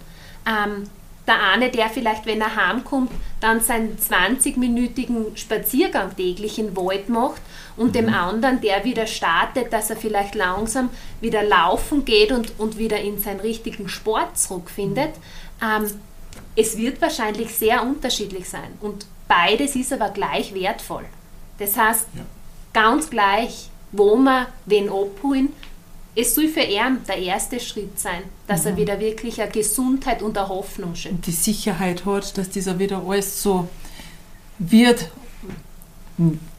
Ähm, der eine, der vielleicht, wenn er heimkommt, dann seinen 20-minütigen Spaziergang täglich in den Wald macht und mhm. dem anderen, der wieder startet, dass er vielleicht langsam wieder laufen geht und, und wieder in seinen richtigen Sport zurückfindet. Ähm, es wird wahrscheinlich sehr unterschiedlich sein. Und Beides ist aber gleich wertvoll. Das heißt, ja. ganz gleich, wo wir wen abholen, es soll für ihn der erste Schritt sein, dass Mhm. er wieder wirklich eine Gesundheit und eine Hoffnung schöpft. Und die Sicherheit hat, dass dieser wieder alles so wird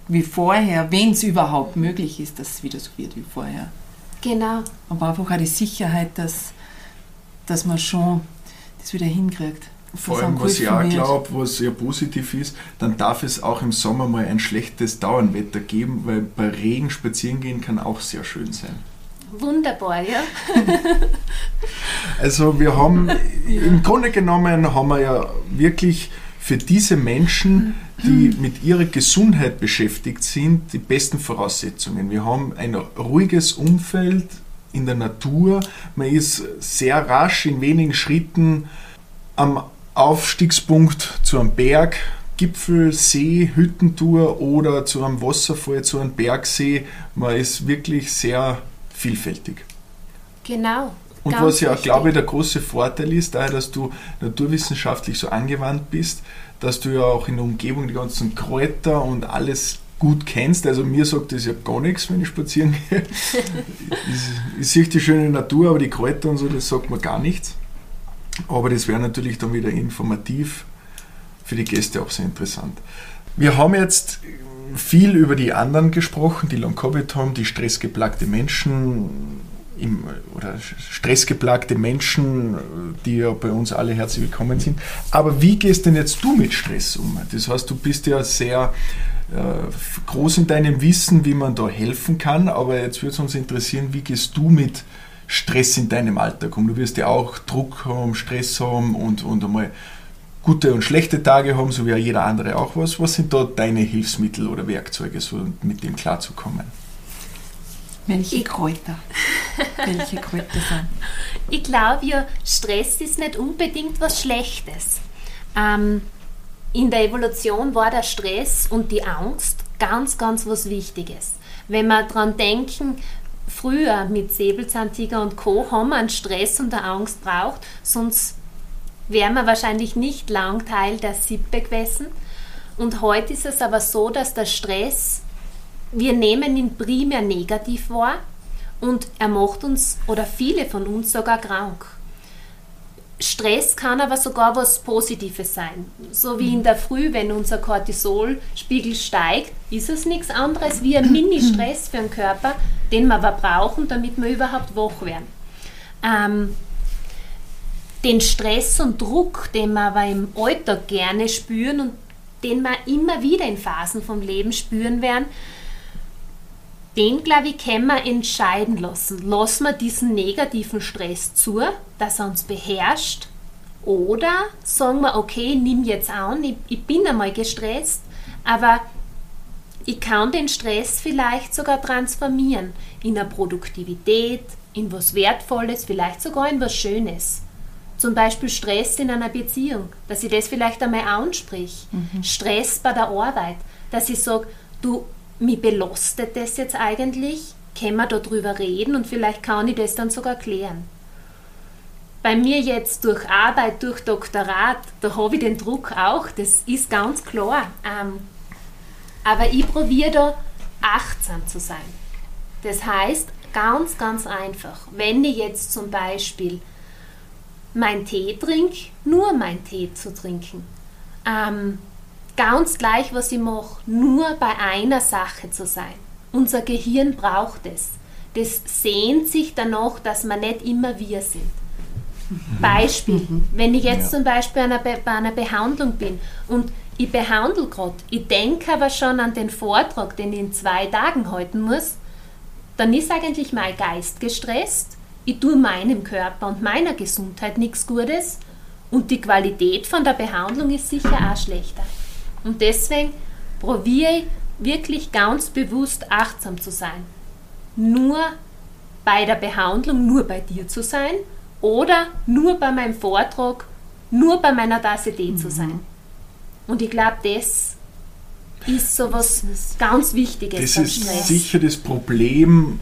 wie vorher, wenn es überhaupt möglich ist, dass es wieder so wird wie vorher. Genau. Aber einfach auch die Sicherheit, dass, dass man schon das wieder hinkriegt. Vor allem, was ich auch glaube, was ja positiv ist, dann darf es auch im Sommer mal ein schlechtes Dauernwetter geben, weil bei Regen spazieren gehen kann auch sehr schön sein. Wunderbar, ja. Also wir haben, im Grunde genommen haben wir ja wirklich für diese Menschen, die mit ihrer Gesundheit beschäftigt sind, die besten Voraussetzungen. Wir haben ein ruhiges Umfeld in der Natur. Man ist sehr rasch in wenigen Schritten am Aufstiegspunkt zu einem Berg, Gipfel, See, Hüttentour oder zu einem Wasserfall, zu einem Bergsee. Man ist wirklich sehr vielfältig. Genau. Und was ja, glaube ich, der große Vorteil ist, daher, dass du naturwissenschaftlich so angewandt bist, dass du ja auch in der Umgebung die ganzen Kräuter und alles gut kennst. Also mir sagt das ja gar nichts, wenn ich spazieren gehe. ich, ich sehe die schöne Natur, aber die Kräuter und so, das sagt mir gar nichts. Aber das wäre natürlich dann wieder informativ für die Gäste auch sehr interessant. Wir haben jetzt viel über die anderen gesprochen, die Long-Covid haben, die stressgeplagte Menschen im, oder stressgeplagte Menschen, die ja bei uns alle herzlich willkommen sind. Aber wie gehst denn jetzt du mit Stress um? Das heißt, du bist ja sehr äh, groß in deinem Wissen, wie man da helfen kann, aber jetzt würde es uns interessieren, wie gehst du mit Stress in deinem Alltag um? Du wirst ja auch Druck haben, Stress haben und, und einmal gute und schlechte Tage haben, so wie ja jeder andere auch was. Was sind da deine Hilfsmittel oder Werkzeuge, so mit dem klarzukommen? Welche Kräuter? Welche Kräuter sind? Ich glaube ja, Stress ist nicht unbedingt was Schlechtes. Ähm, in der Evolution war der Stress und die Angst ganz, ganz was Wichtiges. Wenn wir daran denken, früher mit Säbelzahntiger und Co. haben wir einen Stress und eine Angst braucht, sonst wären wir wahrscheinlich nicht lang Teil der Sippe gewesen. Und heute ist es aber so, dass der Stress, wir nehmen ihn primär negativ wahr und er macht uns oder viele von uns sogar krank. Stress kann aber sogar was Positives sein. So wie in der Früh, wenn unser Cortisolspiegel steigt, ist es nichts anderes wie ein Mini-Stress für den Körper, den wir aber brauchen, damit wir überhaupt wach werden. Ähm, den Stress und Druck, den wir aber im Alltag gerne spüren und den wir immer wieder in Phasen vom Leben spüren werden, den, glaube ich, können wir entscheiden lassen. Lassen wir diesen negativen Stress zu, dass er uns beherrscht, oder sagen wir, okay, nimm jetzt an, ich, ich bin einmal gestresst, aber ich kann den Stress vielleicht sogar transformieren in eine Produktivität, in was Wertvolles, vielleicht sogar in was Schönes. Zum Beispiel Stress in einer Beziehung, dass ich das vielleicht einmal ansprich. Stress bei der Arbeit, dass ich sage, du, mich belastet das jetzt eigentlich, können wir darüber reden und vielleicht kann ich das dann sogar klären. Bei mir jetzt durch Arbeit, durch Doktorat, da habe ich den Druck auch, das ist ganz klar. Ähm, aber ich probiere da achtsam zu sein. Das heißt, ganz, ganz einfach, wenn ich jetzt zum Beispiel meinen Tee trinke, nur meinen Tee zu trinken. Ähm, ganz gleich, was ich mache, nur bei einer Sache zu sein. Unser Gehirn braucht es. Das sehnt sich danach, dass wir nicht immer wir sind. Beispiel, wenn ich jetzt zum Beispiel einer Be bei einer Behandlung bin und ich behandle gerade, ich denke aber schon an den Vortrag, den ich in zwei Tagen halten muss, dann ist eigentlich mein Geist gestresst, ich tue meinem Körper und meiner Gesundheit nichts Gutes und die Qualität von der Behandlung ist sicher auch schlechter. Und deswegen probiere ich wirklich ganz bewusst achtsam zu sein. Nur bei der Behandlung, nur bei dir zu sein oder nur bei meinem Vortrag, nur bei meiner Tasse Tee zu sein. Und ich glaube, das ist so was ganz Wichtiges Das ist Stress. sicher das Problem,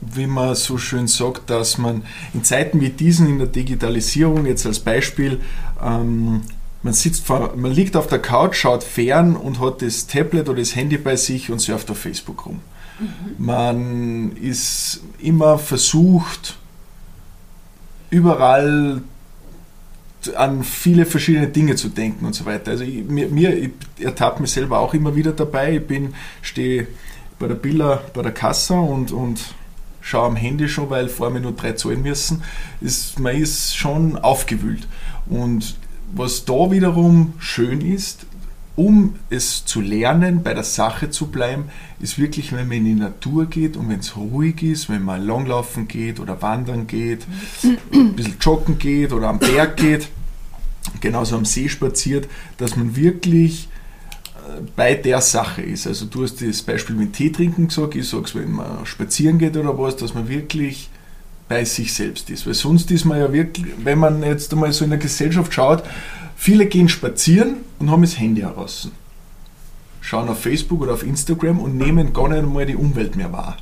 wie man so schön sagt, dass man in Zeiten wie diesen in der Digitalisierung, jetzt als Beispiel, ähm, man, sitzt man liegt auf der Couch, schaut fern und hat das Tablet oder das Handy bei sich und surft auf Facebook rum. Mhm. Man ist immer versucht, überall an viele verschiedene Dinge zu denken und so weiter. Also ich, mir, mir ich ertappe mich selber auch immer wieder dabei. Ich bin, stehe bei der Billa bei der Kasse und, und schaue am Handy schon, weil vor mir nur drei zahlen müssen. Ist, man ist schon aufgewühlt. Und was da wiederum schön ist, um es zu lernen, bei der Sache zu bleiben, ist wirklich, wenn man in die Natur geht und wenn es ruhig ist, wenn man langlaufen geht oder wandern geht, ein bisschen joggen geht oder am Berg geht, genauso am See spaziert, dass man wirklich äh, bei der Sache ist. Also du hast das Beispiel mit Tee trinken gesagt, ich sage es, wenn man spazieren geht oder was, dass man wirklich bei sich selbst ist. Weil sonst ist man ja wirklich, wenn man jetzt einmal so in der Gesellschaft schaut, viele gehen spazieren und haben das Handy heraus. Schauen auf Facebook oder auf Instagram und nehmen gar nicht einmal die Umwelt mehr wahr.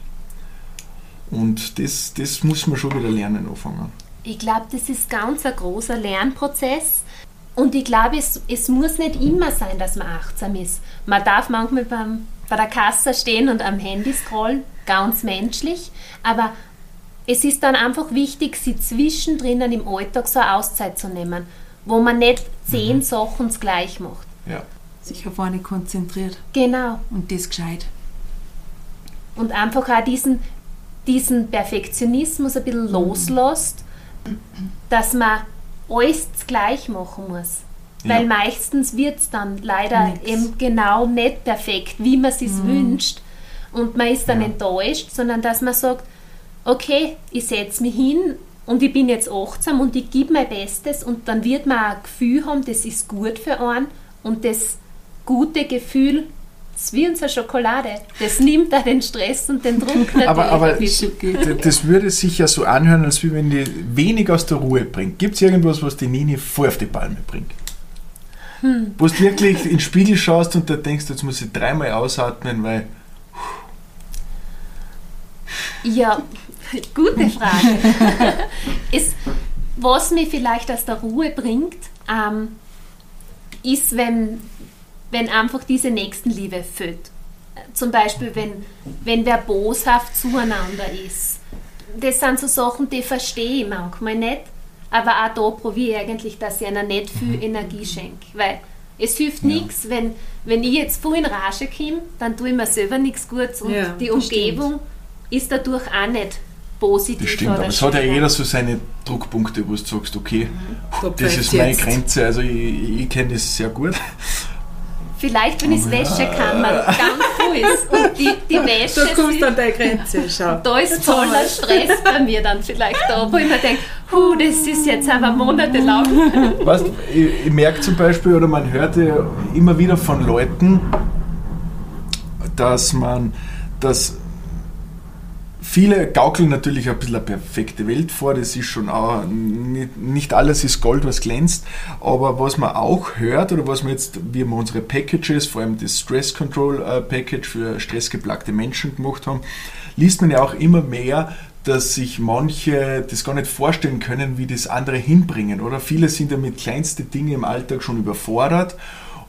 Und das, das muss man schon wieder lernen anfangen. Ich glaube, das ist ganz ein großer Lernprozess. Und ich glaube, es, es muss nicht immer sein, dass man achtsam ist. Man darf manchmal beim, bei der Kasse stehen und am Handy scrollen, ganz menschlich. Aber es ist dann einfach wichtig, sie zwischendrin im Alltag so eine Auszeit zu nehmen, wo man nicht zehn mhm. Sachen gleich macht. Ja. Sich auf eine konzentriert. Genau. Und das gescheit. Und einfach auch diesen, diesen Perfektionismus ein bisschen mhm. loslässt, dass man alles gleich machen muss. Ja. Weil meistens wird es dann leider Nix. eben genau nicht perfekt, wie man es mhm. wünscht. Und man ist dann ja. enttäuscht, sondern dass man sagt, okay, ich setze mich hin und ich bin jetzt achtsam und ich gebe mein Bestes und dann wird man ein Gefühl haben, das ist gut für einen und das gute Gefühl, das ist wie unsere Schokolade. Das nimmt auch den Stress und den Druck natürlich. Aber, aber das würde sich ja so anhören, als wenn die wenig aus der Ruhe bringt. Gibt es irgendwas, was die Nini voll auf die Palme bringt? Hm. Wo du wirklich in den Spiegel schaust und da denkst, jetzt muss ich dreimal ausatmen, weil. Ja, Gute Frage. ist, was mich vielleicht aus der Ruhe bringt, ähm, ist, wenn, wenn einfach diese Nächstenliebe fehlt. Zum Beispiel, wenn, wenn wer boshaft zueinander ist. Das sind so Sachen, die verstehe ich manchmal nicht. Aber auch da probiere ich eigentlich, dass ich einer nicht viel mhm. Energie schenke. Weil es hilft ja. nichts, wenn, wenn ich jetzt voll in Rage komme, dann tue ich mir selber nichts Gutes und ja, die Umgebung stimmt. ist dadurch auch nicht positiv das stimmt, aber es hat ja jeder so seine Druckpunkte, wo du sagst, okay, mhm. das ist meine jetzt. Grenze, also ich, ich kenne das sehr gut. Vielleicht, wenn ich es wäsche kann, man ganz cool ist. Und die, die Wäsche. Da kommst du an deine Grenze, schau. Da ist voller Stress bei mir dann vielleicht da, wo ich mir denke, huh, das ist jetzt aber monatelang. Weißt, ich, ich merke zum Beispiel, oder man hört ja immer wieder von Leuten, dass man, dass Viele gaukeln natürlich ein bisschen eine perfekte Welt vor, das ist schon auch, nicht alles ist Gold, was glänzt, aber was man auch hört oder was man jetzt, wir unsere Packages, vor allem das Stress Control äh, Package für stressgeplagte Menschen gemacht haben, liest man ja auch immer mehr, dass sich manche das gar nicht vorstellen können, wie das andere hinbringen, oder? Viele sind ja mit kleinsten Dingen im Alltag schon überfordert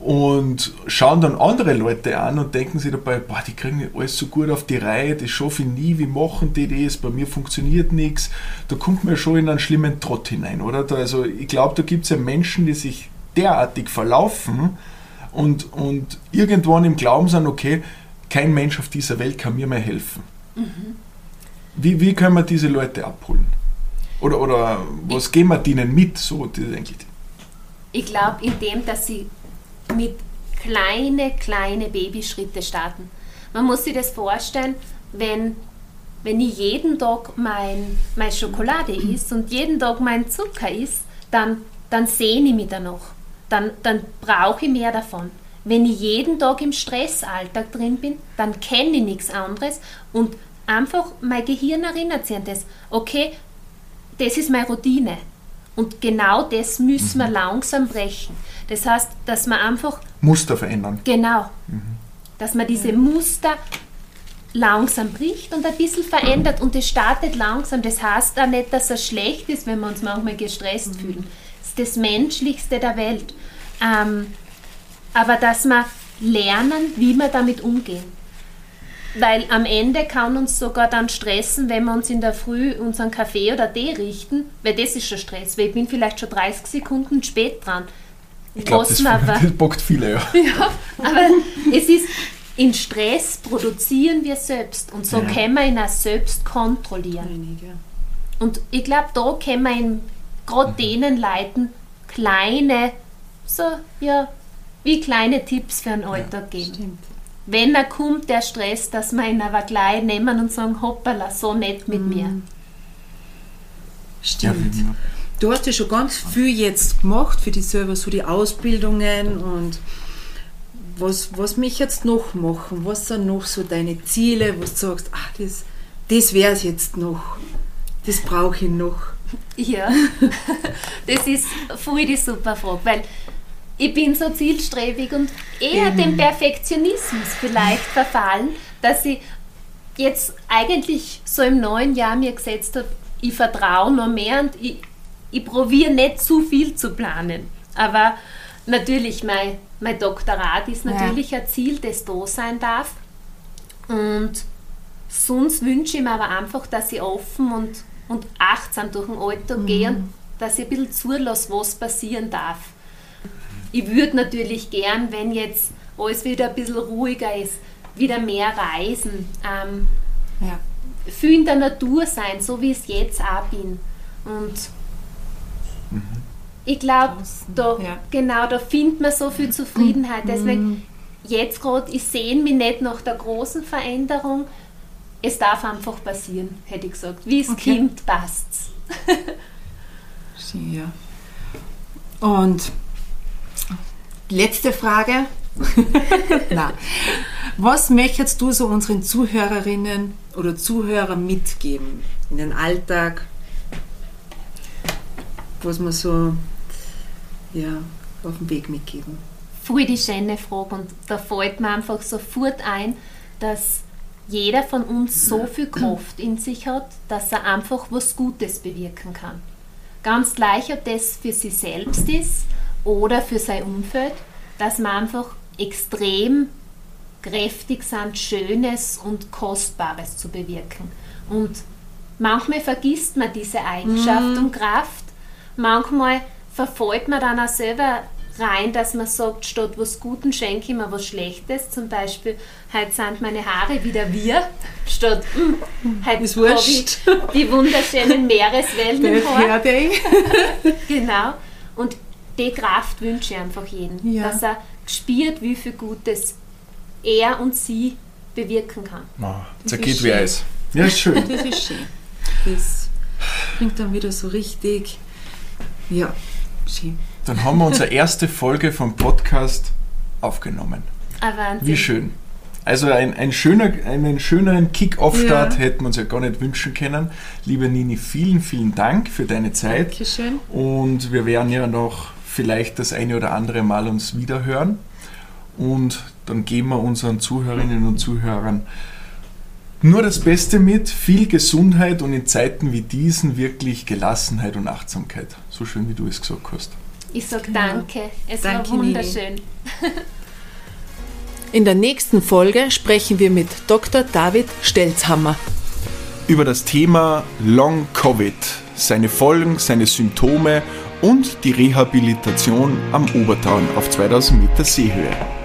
und schauen dann andere Leute an und denken sich dabei, boah, die kriegen alles so gut auf die Reihe, das schaffe ich nie, wie machen die das, bei mir funktioniert nichts. Da kommt man schon in einen schlimmen Trott hinein, oder? Da, also ich glaube, da gibt es ja Menschen, die sich derartig verlaufen und, und irgendwann im Glauben sind, okay, kein Mensch auf dieser Welt kann mir mehr helfen. Mhm. Wie, wie können wir diese Leute abholen? Oder, oder was ich, geben wir denen mit? So, das eigentlich. Ich glaube, indem, dass sie mit kleine, kleine Babyschritte starten. Man muss sich das vorstellen, wenn, wenn ich jeden Tag mein, meine Schokolade isst und jeden Tag mein Zucker isst, dann, dann sehne ich mich danach. Dann, dann brauche ich mehr davon. Wenn ich jeden Tag im Stressalltag drin bin, dann kenne ich nichts anderes und einfach mein Gehirn erinnert sich an das. Okay, das ist meine Routine. Und genau das müssen wir mhm. langsam brechen. Das heißt, dass man einfach. Muster verändern. Genau. Mhm. Dass man diese Muster langsam bricht und ein bisschen verändert und es startet langsam. Das heißt auch nicht, dass es schlecht ist, wenn wir uns manchmal gestresst mhm. fühlen. Das ist das Menschlichste der Welt. Ähm, aber dass wir lernen, wie wir damit umgehen. Weil am Ende kann uns sogar dann stressen, wenn wir uns in der Früh unseren Kaffee oder Tee richten, weil das ist schon Stress, weil ich bin vielleicht schon 30 Sekunden spät dran. Ich glaube, das, das bockt viele, ja. ja. Aber es ist, in Stress produzieren wir selbst und so ja. können wir ihn auch selbst kontrollieren. Und ich glaube, da können wir gerade mhm. denen Leuten kleine, so, ja, wie kleine Tipps für einen Alltag ja, geben. Stimmt. Wenn er kommt, der Stress, dass wir ihn aber gleich nehmen und sagen, hoppala, so nett mit mhm. mir. Stimmt. Ja, du hast ja schon ganz viel jetzt gemacht für dich selber, so die Ausbildungen und was, was mich jetzt noch machen? Was sind noch so deine Ziele, wo du sagst, ach, das, das wäre es jetzt noch, das brauche ich noch? Ja, das ist voll die super Frage, weil ich bin so zielstrebig und eher mhm. dem Perfektionismus vielleicht verfallen, dass ich jetzt eigentlich so im neuen Jahr mir gesetzt habe, ich vertraue noch mehr und ich, ich probiere nicht zu viel zu planen. Aber natürlich, mein, mein Doktorat ist natürlich ja. ein Ziel, das da sein darf. Und sonst wünsche ich mir aber einfach, dass ich offen und, und achtsam durch den Alltag mhm. gehe und dass ich ein bisschen zulasse, was passieren darf. Ich würde natürlich gern, wenn jetzt alles wieder ein bisschen ruhiger ist, wieder mehr reisen. Ähm, ja. Viel in der Natur sein, so wie ich es jetzt auch bin. Und mhm. ich glaube, da, ja. genau, da findet man so viel Zufriedenheit. Deswegen, mhm. jetzt gerade, ich sehe mich nicht nach der großen Veränderung. Es darf einfach passieren, hätte ich gesagt. Wie es okay. kommt, passt's. ja. Und letzte Frage. Was möchtest du so unseren Zuhörerinnen oder Zuhörern mitgeben in den Alltag, was man so ja, auf dem Weg mitgeben? Voll die schöne Frage und da fällt mir einfach sofort ein, dass jeder von uns so viel Kraft in sich hat, dass er einfach was Gutes bewirken kann. Ganz gleich, ob das für sich selbst ist oder für sein Umfeld, dass man einfach extrem kräftig sind, Schönes und Kostbares zu bewirken. Und manchmal vergisst man diese Eigenschaft mm. und Kraft, manchmal verfolgt man dann auch selber rein, dass man sagt, statt was Guten schenke ich mir was Schlechtes. Zum Beispiel, heute sind meine Haare wieder wir, statt mm, heute ist wurscht. die wunderschönen Meereswellen im Haar. genau. Und die Kraft wünsche ich einfach jedem, ja. dass er spürt, wie viel Gutes er und sie bewirken kann. Oh, zergeht wie Eis. Ja, ist schön. Das ist schön. Das bringt dann wieder so richtig, ja, schön. Dann haben wir unsere erste Folge vom Podcast aufgenommen. Ah, Wahnsinn. Wie schön. Also ein, ein schöner, einen schöneren Kick-Off-Start ja. hätten wir uns ja gar nicht wünschen können. Liebe Nini, vielen, vielen Dank für deine Zeit. Dankeschön. Und wir werden ja noch vielleicht das eine oder andere Mal uns wiederhören. Und dann geben wir unseren Zuhörerinnen und Zuhörern nur das Beste mit, viel Gesundheit und in Zeiten wie diesen wirklich Gelassenheit und Achtsamkeit. So schön, wie du es gesagt hast. Ich sage genau. danke, es danke war wunderschön. In der nächsten Folge sprechen wir mit Dr. David Stelzhammer über das Thema Long Covid, seine Folgen, seine Symptome und die Rehabilitation am Obertauen auf 2000 Meter Seehöhe.